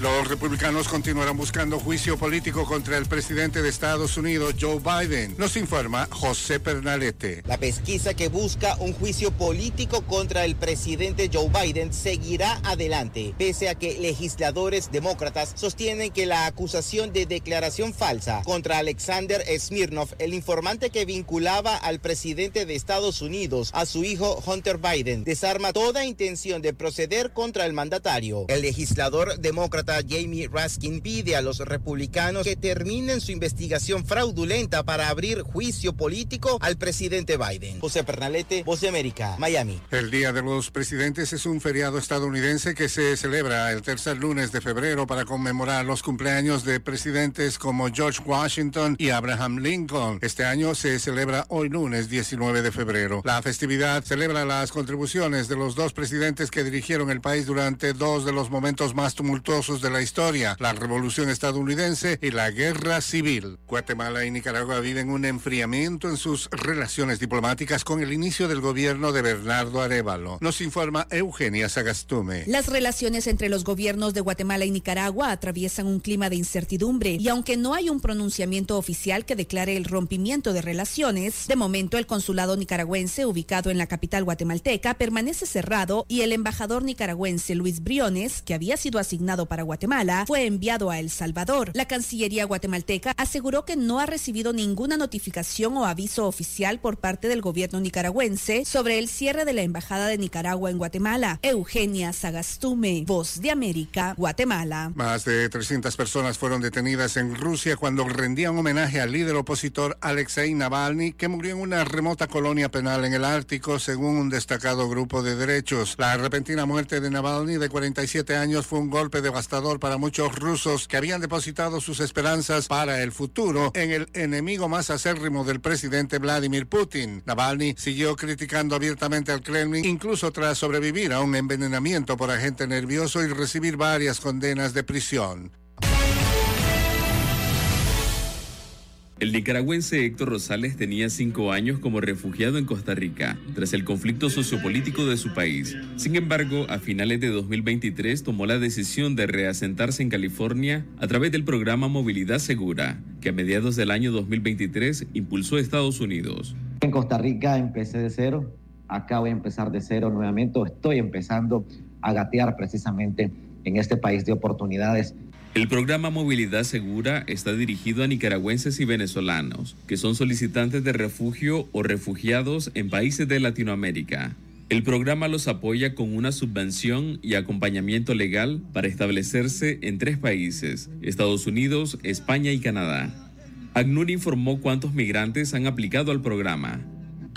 Los republicanos continuarán buscando juicio político contra el presidente de Estados Unidos, Joe Biden. Nos informa José Pernalete. La pesquisa que busca un juicio político contra el presidente Joe Biden seguirá adelante, pese a que legisladores demócratas sostienen que la acusación de declaración falsa contra Alexander Smirnov, el informante que vinculaba al presidente de Estados Unidos a su hijo Hunter Biden, desarma toda intención de proceder contra el mandatario. El legislador demócrata Jamie Raskin pide a los republicanos que terminen su investigación fraudulenta para abrir juicio político al presidente Biden. José Pernalete, Voz de América, Miami. El Día de los Presidentes es un feriado estadounidense que se celebra el tercer lunes de febrero para conmemorar los cumpleaños de presidentes como George Washington y Abraham Lincoln. Este año se celebra hoy lunes 19 de febrero. La festividad celebra las contribuciones de los dos presidentes que dirigieron el país durante dos de los momentos más tumultuosos de la historia, la revolución estadounidense y la guerra civil. Guatemala y Nicaragua viven un enfriamiento en sus relaciones diplomáticas con el inicio del gobierno de Bernardo Arevalo. Nos informa Eugenia Sagastume. Las relaciones entre los gobiernos de Guatemala y Nicaragua atraviesan un clima de incertidumbre y aunque no hay un pronunciamiento oficial que declare el rompimiento de relaciones, de momento el consulado nicaragüense ubicado en la capital guatemalteca permanece cerrado y el embajador nicaragüense Luis Briones, que había sido asignado para Guatemala, fue enviado a El Salvador. La Cancillería guatemalteca aseguró que no ha recibido ninguna notificación o aviso oficial por parte del gobierno nicaragüense sobre el cierre de la embajada de Nicaragua en Guatemala. Eugenia Sagastume, Voz de América, Guatemala. Más de 300 personas fueron detenidas en Rusia cuando rendían homenaje al líder opositor Alexei Navalny, que murió en una remota colonia penal en el Ártico, según un destacado grupo de derechos. La repentina muerte de Navalny, de 47 años, fue un golpe devastador para muchos rusos que habían depositado sus esperanzas para el futuro en el enemigo más acérrimo del presidente Vladimir Putin. Navalny siguió criticando abiertamente al Kremlin, incluso tras sobrevivir a un envenenamiento por agente nervioso y recibir varias condenas de prisión. El nicaragüense Héctor Rosales tenía cinco años como refugiado en Costa Rica, tras el conflicto sociopolítico de su país. Sin embargo, a finales de 2023 tomó la decisión de reasentarse en California a través del programa Movilidad Segura, que a mediados del año 2023 impulsó Estados Unidos. En Costa Rica empecé de cero, acá voy a empezar de cero nuevamente, estoy empezando a gatear precisamente en este país de oportunidades. El programa Movilidad Segura está dirigido a nicaragüenses y venezolanos que son solicitantes de refugio o refugiados en países de Latinoamérica. El programa los apoya con una subvención y acompañamiento legal para establecerse en tres países, Estados Unidos, España y Canadá. ACNUR informó cuántos migrantes han aplicado al programa.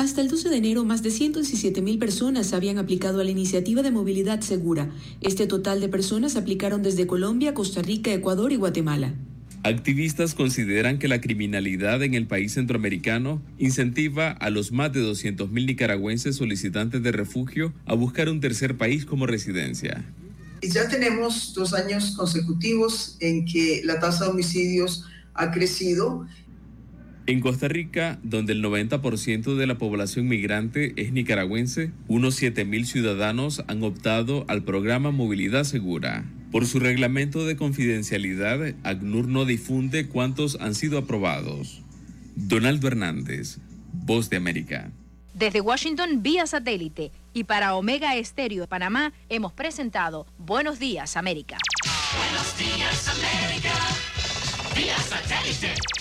Hasta el 12 de enero, más de 117 mil personas habían aplicado a la iniciativa de movilidad segura. Este total de personas aplicaron desde Colombia, Costa Rica, Ecuador y Guatemala. Activistas consideran que la criminalidad en el país centroamericano incentiva a los más de 200 mil nicaragüenses solicitantes de refugio a buscar un tercer país como residencia. Ya tenemos dos años consecutivos en que la tasa de homicidios ha crecido en Costa Rica, donde el 90% de la población migrante es nicaragüense, unos 7.000 ciudadanos han optado al programa Movilidad Segura. Por su reglamento de confidencialidad, ACNUR no difunde cuántos han sido aprobados. Donaldo Hernández, Voz de América. Desde Washington, vía satélite. Y para Omega Estéreo de Panamá, hemos presentado Buenos Días, América. Buenos Días, América. Vía satélite.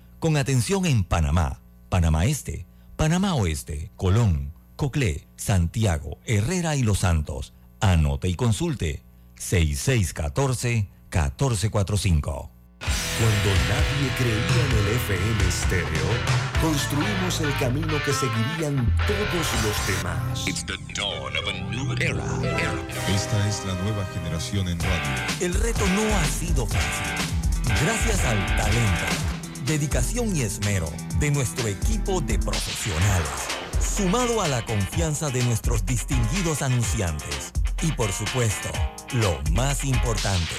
con atención en Panamá, Panamá Este, Panamá Oeste, Colón, Coclé, Santiago, Herrera y Los Santos. Anote y consulte 6614-1445. Cuando nadie creía en el FM estéreo, construimos el camino que seguirían todos los demás. Esta es la nueva generación en radio. El reto no ha sido fácil. Gracias al talento dedicación y esmero de nuestro equipo de profesionales, sumado a la confianza de nuestros distinguidos anunciantes y por supuesto, lo más importante,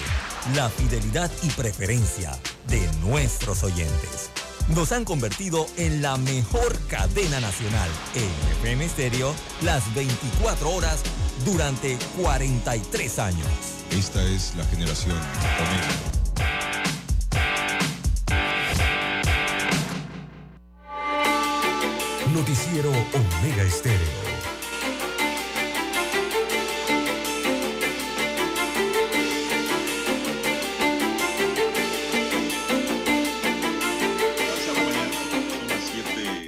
la fidelidad y preferencia de nuestros oyentes. Nos han convertido en la mejor cadena nacional en FM Stereo las 24 horas durante 43 años. Esta es la generación. Noticiero Omega Estéreo.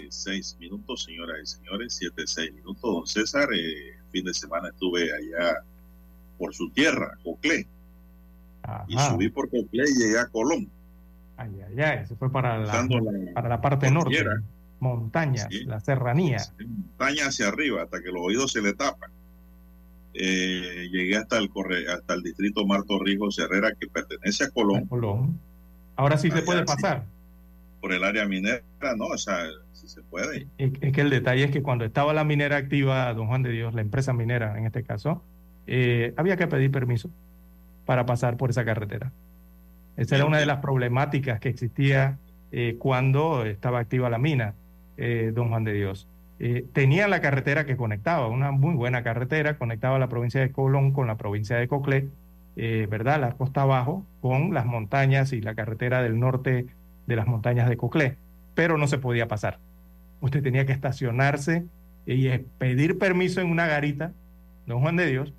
seis minutos, señoras y señores, siete, seis minutos. Don César, eh, fin de semana estuve allá por su tierra, Coclé. y subí por Cocle y llegué a Colón. Ay, ay, ay, se fue para la, para la parte norte. Montañas, la serranía. Montaña hacia arriba, hasta que los oídos se le tapan. Eh, llegué hasta el corre, hasta el distrito Marto Rijos Herrera, que pertenece a Colón. Colón. Ahora sí se puede pasar. por el área minera, no, o sea, sí se puede. Es, que el detalle es que cuando estaba la minera activa, don Juan de Dios, la empresa minera en este caso, eh, había que pedir permiso para pasar por esa carretera. Esa era una de las problemáticas que existía eh, cuando estaba activa la mina, eh, don Juan de Dios. Eh, tenía la carretera que conectaba, una muy buena carretera, conectaba la provincia de Colón con la provincia de Coclé, ¿verdad? La costa abajo con las montañas y la carretera del norte de las montañas de Coclé, pero no se podía pasar. Usted tenía que estacionarse y pedir permiso en una garita, don Juan de Dios,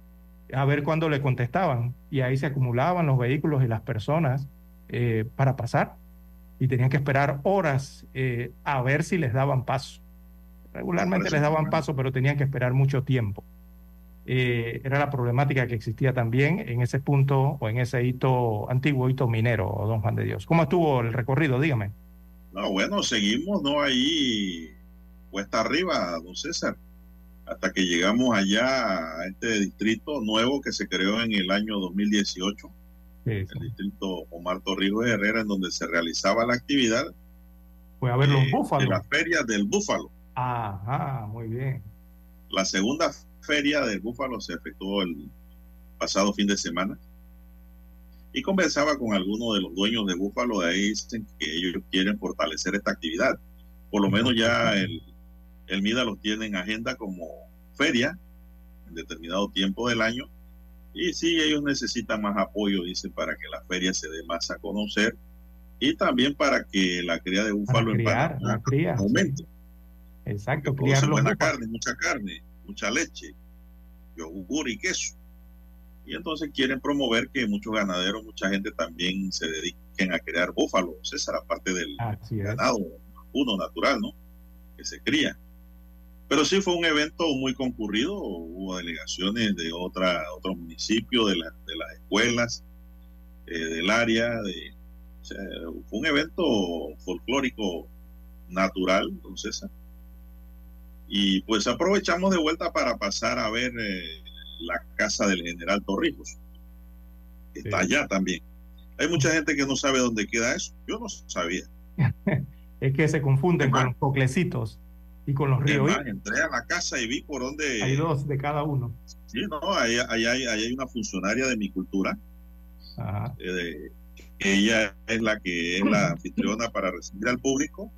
a ver cuándo le contestaban. Y ahí se acumulaban los vehículos y las personas eh, para pasar. Y tenían que esperar horas eh, a ver si les daban paso. Regularmente les daban paso, pero tenían que esperar mucho tiempo. Eh, era la problemática que existía también en ese punto o en ese hito, antiguo hito minero, don Juan de Dios. ¿Cómo estuvo el recorrido? Dígame. No, bueno, seguimos, ¿no? Ahí, cuesta arriba, don César hasta que llegamos allá a este distrito nuevo que se creó en el año 2018, el distrito Omar Torrijos Herrera, en donde se realizaba la actividad. Fue a ver los búfalos. De la feria del búfalo. Ajá, muy bien. La segunda feria del búfalo se efectuó el pasado fin de semana y conversaba con algunos de los dueños de búfalo, de ahí dicen que ellos quieren fortalecer esta actividad. Por lo menos ya el el MIDA los tiene en agenda como feria en determinado tiempo del año. Y sí, ellos necesitan más apoyo, dice, para que la feria se dé más a conocer y también para que la cría de búfalo en Panamá aumente. Exacto, criar buena carne, mucha carne, mucha leche, yogur y queso. Y entonces quieren promover que muchos ganaderos, mucha gente también se dediquen a crear búfalos, César, aparte del ganado uno natural, ¿no? Que se cría. Pero sí fue un evento muy concurrido, hubo delegaciones de otra, otros municipios, de, de las escuelas, eh, del área, de, fue un evento folclórico natural, entonces. Y pues aprovechamos de vuelta para pasar a ver eh, la casa del general Torrijos, que está allá también. Hay mucha gente que no sabe dónde queda eso. Yo no sabía. es que se confunden con los coclecitos y con los ríos. entré a la casa y vi por dónde. Hay dos de cada uno. Sí, no, ahí, hay, una funcionaria de mi cultura. Eh, ella es la que es la anfitriona para recibir al público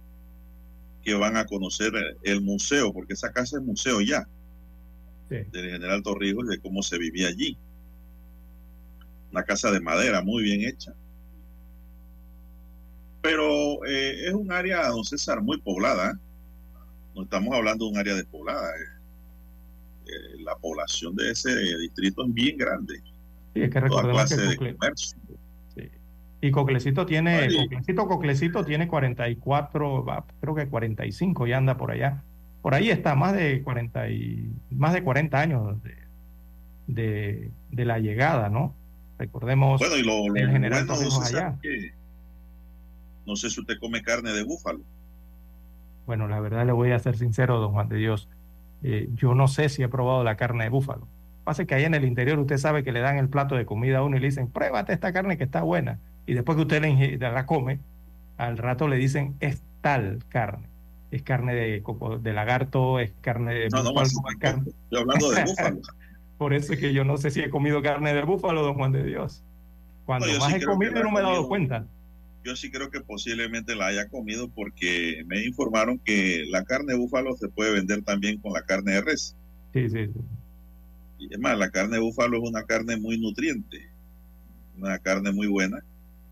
que van a conocer el museo, porque esa casa es museo ya, del general Torrijos, de cómo se vivía allí. Una casa de madera muy bien hecha. Pero eh, es un área, don César, muy poblada no estamos hablando de un área despoblada. Eh, eh, la población de ese distrito es bien grande. Sí, es que recordemos que Y Coclecito tiene, Coclecito, Coclecito tiene 44, creo que 45 y anda por allá. Por ahí está, más de 40, y, más de 40 años de, de, la llegada, ¿no? Recordemos bueno, y lo, el general allá. no sé si usted come carne de búfalo. Bueno, la verdad le voy a ser sincero, don Juan de Dios. Eh, yo no sé si he probado la carne de búfalo. Pasa que ahí en el interior usted sabe que le dan el plato de comida a uno y le dicen, pruébate esta carne que está buena. Y después que usted la, come, al rato le dicen, es tal carne. Es carne de, de lagarto, es carne de no, búfalo. No, estoy hablando de búfalo. Por eso es que yo no sé si he comido carne de búfalo, don Juan de Dios. Cuando más he comido no me he dado cuenta yo sí creo que posiblemente la haya comido porque me informaron que la carne de búfalo se puede vender también con la carne de res. Sí, sí, sí. Y es más, la carne de búfalo es una carne muy nutriente, una carne muy buena.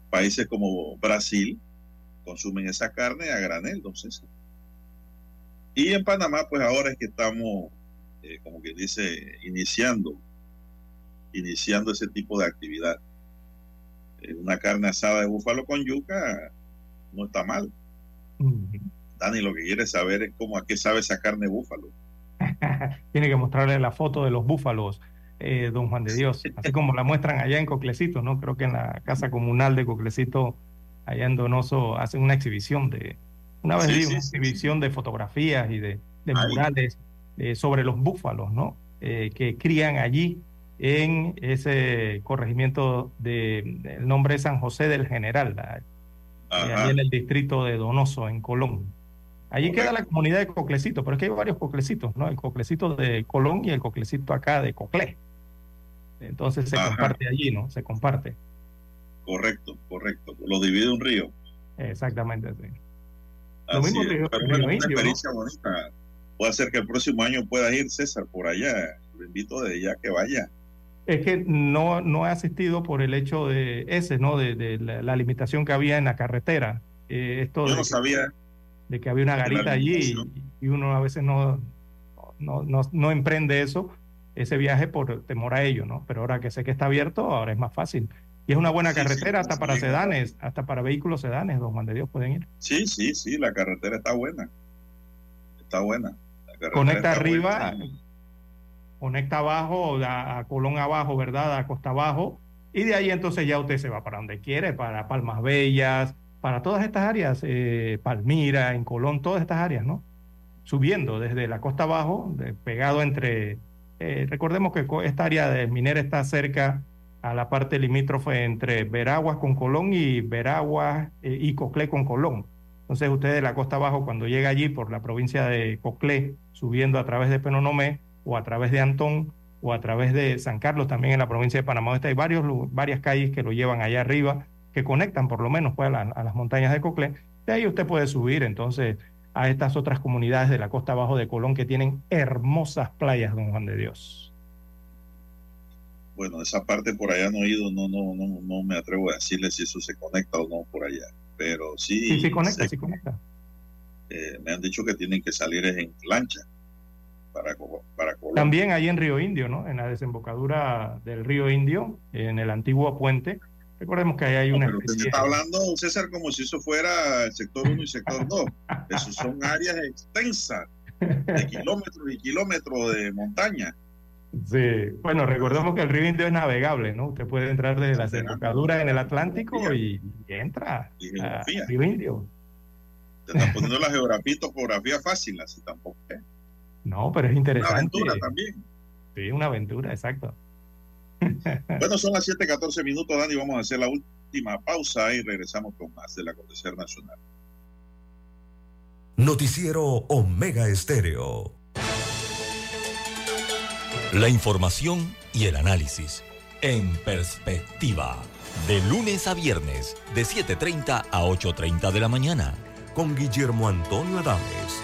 Países como Brasil consumen esa carne a granel, entonces. Y en Panamá, pues ahora es que estamos, eh, como que dice, iniciando, iniciando ese tipo de actividad una carne asada de búfalo con yuca no está mal. Dani lo que quiere saber es cómo a qué sabe esa carne de búfalo. Tiene que mostrarle la foto de los búfalos. eh, don Juan de Dios, así como la muestran allá en Coclecito, ¿no? Creo que en la casa comunal de Coclecito, allá en Donoso, hacen una exhibición de, una vez Sí, sí, una sí, exhibición de fotografías y de, murales eh, sobre los búfalos, ¿no? Eh, que crían allí en ese corregimiento de, el nombre es San José del General, allí en el distrito de Donoso, en Colón. Allí queda la comunidad de Coclecito, pero es que hay varios coclecitos, ¿no? El coclecito de Colón y el coclecito acá de Coclé. Entonces se Ajá. comparte allí, ¿no? Se comparte. Correcto, correcto. Lo divide un río. Exactamente, sí. Lo mismo es. Río- Pero bueno, una experiencia bonita. Puede ser que el próximo año pueda ir César por allá. Lo invito de ya que vaya. Es que no, no he asistido por el hecho de ese, ¿no? De, de la, la limitación que había en la carretera. Eh, esto Yo de no que- sabía. de que había una garita allí y, y uno a veces no, no, no, no emprende eso, ese viaje por temor a ello, ¿no? Pero ahora que sé que está abierto, ahora es más fácil. Y es una buena Sí, sí, carretera hasta sí, para sedanes, hasta para vehículos sedanes, don Juan de Dios pueden ir. Sí, sí, sí. La carretera está buena. Está buena. Conecta arriba, buena. Conecta abajo, a, Colón abajo, ¿verdad? A Costa abajo. Y de ahí entonces ya usted se va para donde quiere, para Palmas Bellas, para todas estas áreas, eh, Palmira, en Colón, todas estas áreas, ¿no? Subiendo desde la costa abajo, pegado entre, eh, recordemos que esta área de Minera está cerca a la parte limítrofe entre Veraguas con Colón y Veraguas eh, y Coclé con Colón. Entonces usted de la costa abajo, cuando llega allí por la provincia de Coclé, subiendo a través de Penonomé o a través de Antón o a través de San Carlos, también en la provincia de Panamá Oeste, hay varios, varias calles que lo llevan allá arriba, que conectan por lo menos pues, a, la- a las montañas de Coclé. De ahí usted puede subir entonces a estas otras comunidades de la costa abajo de Colón que tienen hermosas playas, don Juan de Dios. Bueno, esa parte por allá no he ido, no, no, no, no me atrevo a decirle si eso se conecta o no por allá. Pero sí, Sí, sí conecta, sé sí conecta. eh, me han dicho que tienen que salir en lancha para, para. También ahí en Río Indio, ¿no? En la desembocadura del Río Indio, en el antiguo puente. Recordemos que ahí hay una Pero usted especie está hablando, César, como si eso fuera el sector 1 y sector 2. Eso son áreas extensas de kilómetros y kilómetros de montaña. Sí, bueno, recordemos que el río Indio es navegable, ¿no? Usted puede entrar desde la desembocadura en el Atlántico y, y entra Y. Río Indio. Te están poniendo la geografía, topografía fácil, así tampoco es. No, pero es Una interesante. aventura también. Sí, una aventura, exacto. Bueno, son las 7:14 minutos, Dani. Vamos a hacer la última pausa y regresamos con más del acontecer nacional. Noticiero Omega Estéreo. La información y el análisis en perspectiva. De lunes a viernes, de 7.30 a 8.30 de la mañana. Con Guillermo Antonio Adames,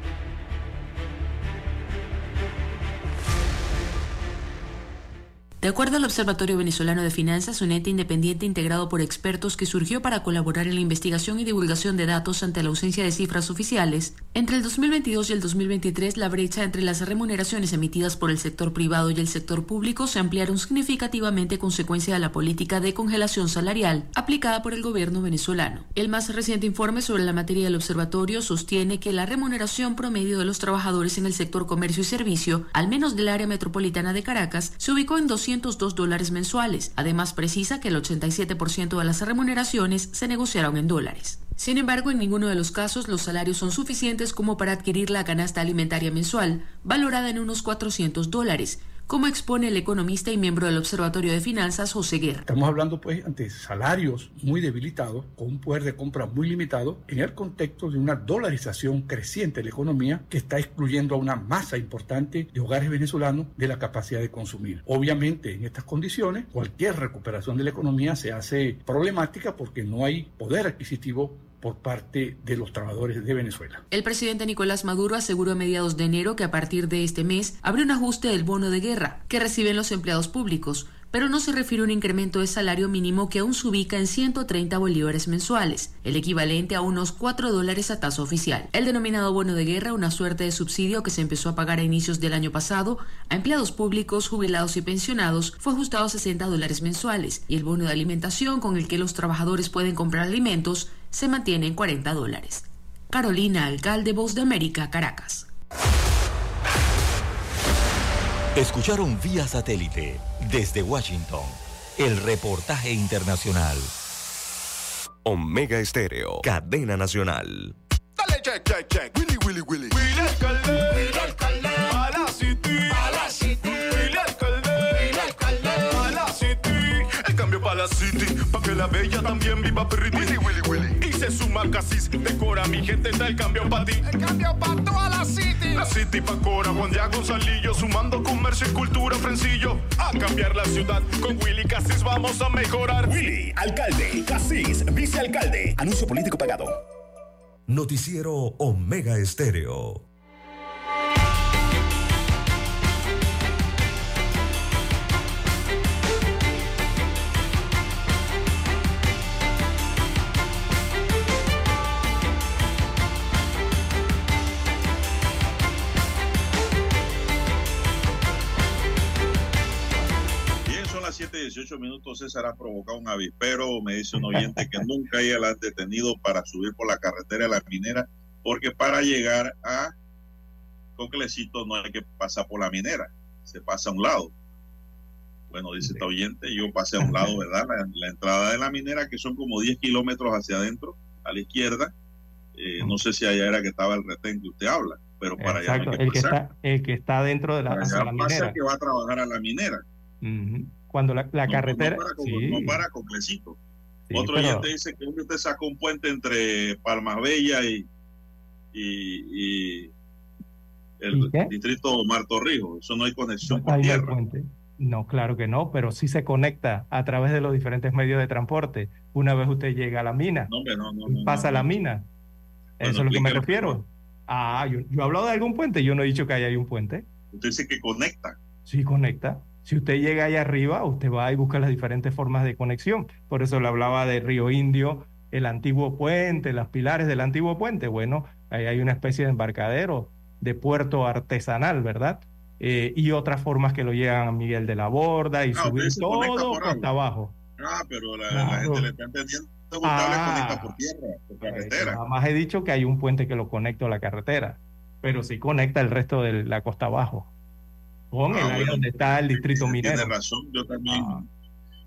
De acuerdo al Observatorio Venezolano de Finanzas, un ente independiente integrado por expertos que surgió para colaborar en la investigación y divulgación de datos ante la ausencia de cifras oficiales, entre el 2022 y el 2023 la brecha entre las remuneraciones emitidas por el sector privado y el sector público se ampliaron significativamente consecuencia de la política de congelación salarial aplicada por el gobierno venezolano. El más reciente informe sobre la materia del observatorio sostiene que la remuneración promedio de los trabajadores en el sector comercio y servicio, al menos del área metropolitana de Caracas, se ubicó en 202 dólares mensuales. Además, precisa que el 87% de las remuneraciones se negociaron en dólares. Sin embargo, en ninguno de los casos los salarios son suficientes como para adquirir la canasta alimentaria mensual, valorada en unos 400 dólares, como expone el economista y miembro del Observatorio de Finanzas, José Guerra. Estamos hablando pues ante salarios muy debilitados, con un poder de compra muy limitado, en el contexto de una dolarización creciente de la economía que está excluyendo a una masa importante de hogares venezolanos de la capacidad de consumir. Obviamente, en estas condiciones, cualquier recuperación de la economía se hace problemática porque no hay poder adquisitivo por parte de los trabajadores de Venezuela. El presidente Nicolás Maduro aseguró a mediados de enero que a partir de este mes habrá un ajuste del bono de guerra que reciben los empleados públicos, pero no se refiere a un incremento de salario mínimo que aún se ubica en 130 bolívares mensuales, el equivalente a unos 4 dólares a tasa oficial. El denominado bono de guerra, una suerte de subsidio que se empezó a pagar a inicios del año pasado a empleados públicos, jubilados y pensionados, fue ajustado a 60 dólares mensuales y el bono de alimentación con el que los trabajadores pueden comprar alimentos se mantiene en 40 dólares. Carolina Alcalde, Voz de América, Caracas. Escucharon vía satélite desde Washington el reportaje internacional. Omega Estéreo, cadena nacional. Dale check, check, check. Willy, Willy, Willy. Willy alcalde. Willy alcalde. A la city. A la city. Willy alcalde. Willy alcalde. A la city. El cambio para la city. Pa' que la bella también viva pretty. Willy, Willy, Willy. Se suma Casis. Decora mi gente, está el cambio para ti. El cambio para toda la city. La city pa' Cora, Juan Diego Gonzalillo. Sumando comercio y cultura, Frencillo. A cambiar la ciudad. Con Willy Casis vamos a mejorar. Willy, alcalde, Casís, vicealcalde. Anuncio político pagado. Noticiero Omega Estéreo. 18 minutos César ha provocado un avispero, me dice un oyente que nunca ella la han detenido para subir por la carretera de la minera, porque para llegar a Coclecito no hay que pasar por la minera, se pasa a un lado. Bueno, dice esta oyente, yo pasé a un lado, ¿verdad? La, entrada de la minera, que son como 10 kilómetros hacia adentro, a la izquierda. Eh, no sé si allá era que estaba el retén que usted habla, pero para Exacto, allá el. Que está, el que está dentro de la, la minera. Que va a trabajar a la minera. Cuando la, la No- carretera. No, para, con- sí, no para Coclecito. sí, Otro pero- oyente dice que usted sacó un puente entre Palmas Bella y, y, y el ¿Y distrito Martorrijo. Eso no hay conexión por tierra. puente. No, claro que no, pero sí se conecta a través de los diferentes medios de transporte. Una vez usted llega a la mina, No, no, no, pasa la mina. Bueno, Eso es lo que me refiero. Ah, yo, yo he hablado de algún puente, yo no he dicho que ahí hay un puente. Usted dice que conecta. Sí, conecta. Si usted llega ahí arriba, usted va y busca las diferentes formas de conexión. Por eso le hablaba de Río Indio, el antiguo puente, las pilares del antiguo puente. Bueno, ahí hay una especie de embarcadero, de puerto artesanal, ¿verdad? Eh, y otras formas que lo llegan a Miguel de la Borda y Ah, subir todo hasta abajo. Ah, pero la, Claro. la gente le está entendiendo. Ah. conecta por tierra, por carretera. Nada más he dicho que hay un puente que lo conecta a la carretera, pero sí conecta el resto de la costa abajo. Con Ah, el área bueno, donde está el distrito Tiene minero. razón, yo también. Ah.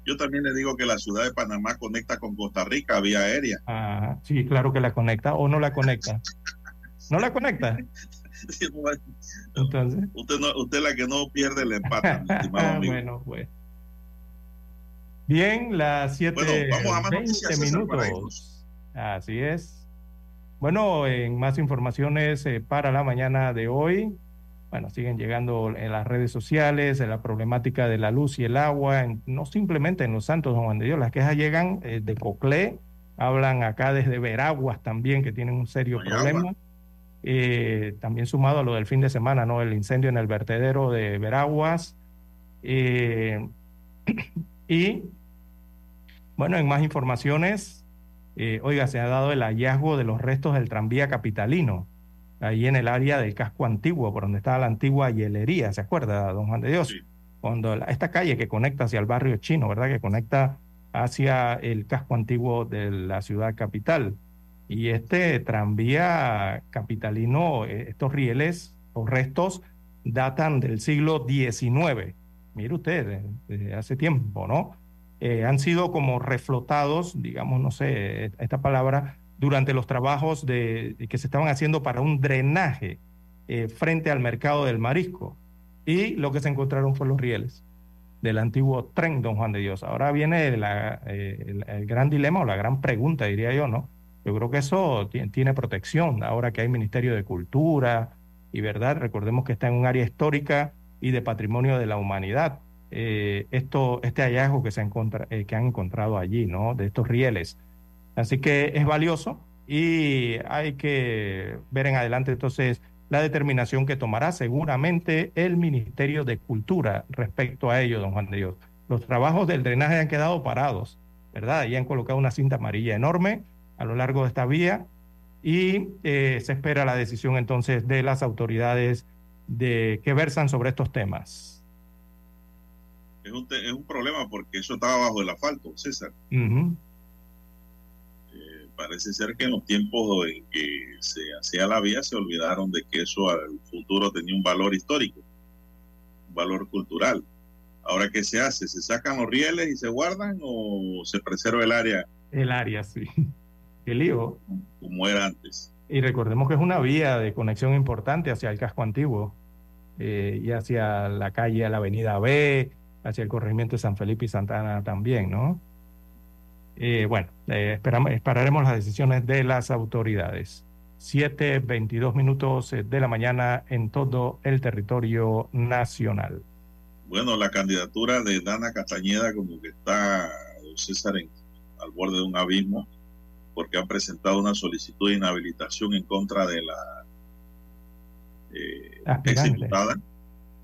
Yo también le digo que la ciudad de Panamá conecta con Costa Rica vía aérea. Ajá, sí, claro que la conecta o no la conecta. ¿No la conecta? Entonces, Usted, no, usted es la que no pierde el empate, mi estimado amigo. bueno, pues. Bien, las siete Bueno, vamos a más 20 noticias, César, para minutos. Así es. Bueno, en más informaciones eh, para la mañana de hoy, bueno, siguen llegando en las redes sociales, en la problemática de la luz y el agua, en- no simplemente en Los Santos, Don Juan de Dios, las quejas llegan eh, de Coclé, hablan acá desde Veraguas también, que tienen un serio hay problema. Eh, también sumado a lo del fin de semana, ¿no? El incendio en el vertedero de Veraguas. Eh, y bueno, en más informaciones, eh, oiga, se ha dado el hallazgo de los restos del tranvía capitalino, ahí en el área del casco antiguo, por donde estaba la antigua hielería, ¿se acuerda, don Juan de Dios? Cuando la- esta calle que conecta hacia el barrio chino, ¿verdad? Que conecta hacia el casco antiguo de la ciudad capital. Y este tranvía capitalino, eh, estos rieles o restos datan del siglo XIX. Mire usted, de- desde hace tiempo, ¿no? Eh, han sido como reflotados, digamos, no sé, esta palabra, durante los trabajos de, que se estaban haciendo para un drenaje eh, frente al mercado del marisco. Y lo que se encontraron fue los rieles del antiguo tren Don Juan de Dios. Ahora viene eh, el, el gran dilema o la gran pregunta, diría yo, ¿no? Yo creo que eso ti- tiene protección ahora que hay Ministerio de Cultura y verdad, recordemos que está en un área histórica y de patrimonio de la humanidad. Eh, esto, este hallazgo que, se encontra, que han encontrado allí, ¿no? De estos rieles. Así que es valioso y hay que ver en adelante entonces la determinación que tomará seguramente el Ministerio de Cultura respecto a ello, don Juan de Dios. los trabajos del drenaje han quedado parados, ¿verdad? Y han colocado una cinta amarilla enorme a lo largo de esta vía y eh, se espera la decisión entonces de las autoridades de que versan sobre estos temas. Es un, es un problema porque eso estaba bajo el asfalto, César. Parece ser que en los tiempos en que se hacía la vía se olvidaron de que eso al futuro tenía un valor histórico, un valor cultural. Ahora, ¿qué se hace? ¿Se sacan los rieles y se guardan o se preserva el área El área, sí. Qué lío. como era antes? Y recordemos que es una vía de conexión importante hacia el casco antiguo eh, y hacia la calle, la avenida B, hacia el corregimiento de San Felipe y Santa Ana también, ¿no? Eh, bueno, eh, esperamos, esperaremos las decisiones de las autoridades. 7, 22 minutos eh, de la mañana en todo el territorio nacional. Bueno, la candidatura de Dana Castañeda como que está, César, en- al borde de un abismo porque ha presentado una solicitud de inhabilitación en contra de la eh.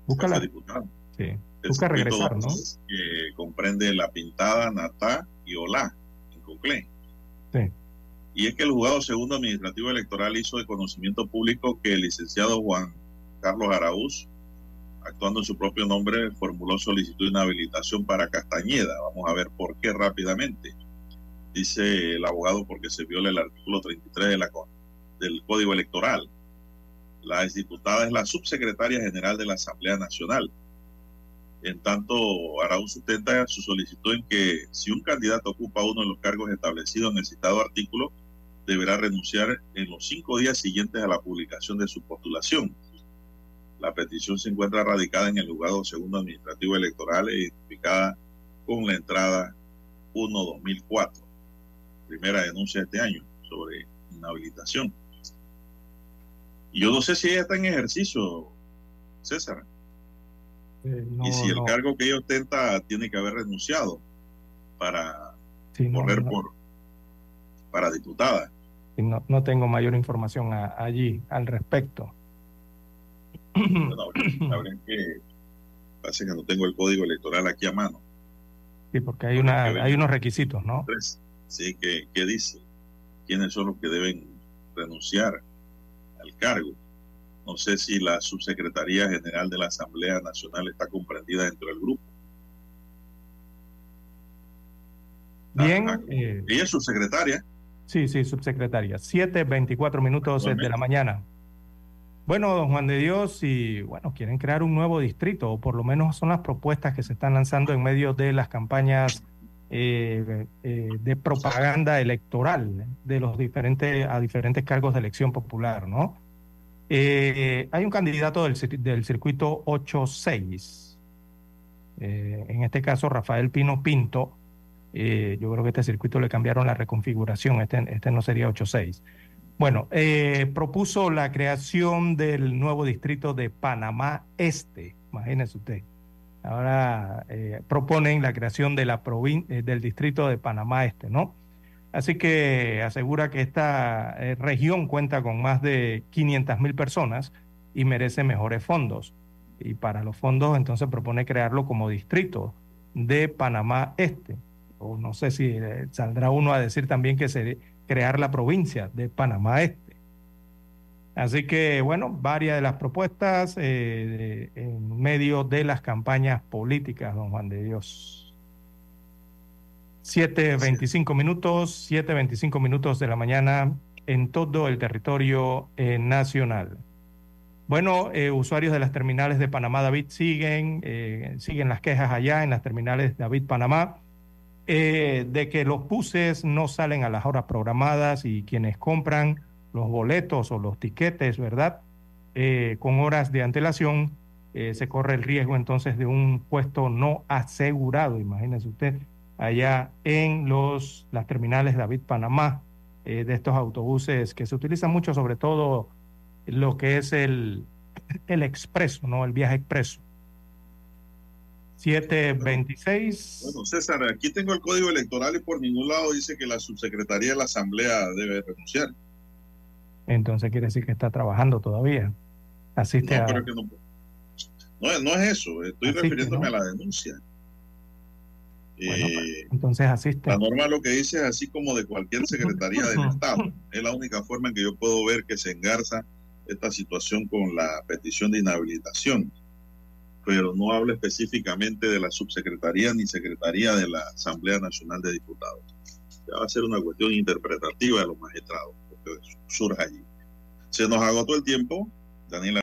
Búscala. diputada. Sí. Busca regresar, ¿no? Que comprende La Pintada, Natá y Olá, Sí. Y es que el juzgado segundo administrativo electoral hizo de conocimiento público que el licenciado Juan Carlos Araúz, actuando en su propio nombre, formuló solicitud de inhabilitación para Castañeda. Vamos a ver por qué rápidamente. Dice el abogado porque se viola el artículo 33 de la, del Código Electoral. La exdiputada es la subsecretaria general de la Asamblea Nacional. En tanto, Araúz sustenta su solicitud en que si un candidato ocupa uno de los cargos establecidos en el citado artículo, deberá renunciar en los cinco días siguientes a la publicación de su postulación. La petición se encuentra radicada en el juzgado segundo administrativo electoral e identificada con la entrada 1-2004, primera denuncia de este año sobre inhabilitación. Y yo no sé si ella está en ejercicio, César. Eh, no, y si el no. cargo que ella ostenta tiene que haber renunciado para Sí, correr no. por para diputada. No, no tengo mayor información a- allí al respecto. Bueno, habría, que parece que no tengo el código electoral aquí a mano. Sí, porque hay, una, hay unos requisitos, ¿no? Sí, que, que dice quiénes son los que deben renunciar al cargo. No sé si la subsecretaría general de la Asamblea Nacional está comprendida dentro del grupo. Bien, Ah, eh, Ella es subsecretaria. sí, sí, subsecretaria. 7, 24 minutos de la mañana. Bueno, don Juan de Dios, y bueno, quieren crear un nuevo distrito, o por lo menos son las propuestas que se están lanzando en medio de las campañas eh, eh, de propaganda electoral de los diferentes, a diferentes cargos de elección popular, ¿no? Eh, hay un candidato del, del circuito 86, eh, en este caso Rafael Pino Pinto, eh, yo creo que este circuito le cambiaron la reconfiguración, este, este no sería 86. Bueno, propuso la creación del nuevo distrito de Panamá Este, imagínese usted. Ahora proponen la creación de la del distrito de Panamá Este, ¿no? Así que asegura que esta eh, región cuenta con más de 500 mil personas y merece mejores fondos. Y para los fondos entonces propone crearlo como distrito de Panamá Este. O no sé si eh, saldrá uno a decir también que se crear la provincia de Panamá Este. Así que, bueno, varias de las propuestas eh, en medio de las campañas políticas, don Juan de Dios. 7.25 minutos, 7.25 minutos de la mañana en todo el territorio eh, nacional. Bueno, eh, usuarios de las terminales de Panamá David siguen, eh, siguen las quejas allá en las terminales David Panamá de que los buses no salen a las horas programadas y quienes compran los boletos o los tiquetes, ¿verdad? Con horas de antelación, se corre el riesgo entonces de un puesto no asegurado, imagínese usted, allá en los, las terminales David Panamá, eh, de estos autobuses que se utilizan mucho, sobre todo lo que es el, el expreso, ¿no? El viaje expreso. 726. Bueno, César, aquí tengo el código electoral y por ningún lado dice que la subsecretaría de la Asamblea debe renunciar. Entonces quiere decir que está trabajando todavía. Asiste No, a... creo que no. No, no es eso, estoy Así refiriéndome no. a la denuncia. Eh, entonces asiste. La norma lo que dice es así como de cualquier secretaría del Estado. Es la única forma en que yo puedo ver que se engarza esta situación con la petición de inhabilitación. Pero no habla específicamente de la subsecretaría ni secretaría de la Asamblea Nacional de Diputados. Ya va a ser una cuestión interpretativa de los magistrados, porque surge allí. Se nos agotó el tiempo. Daniela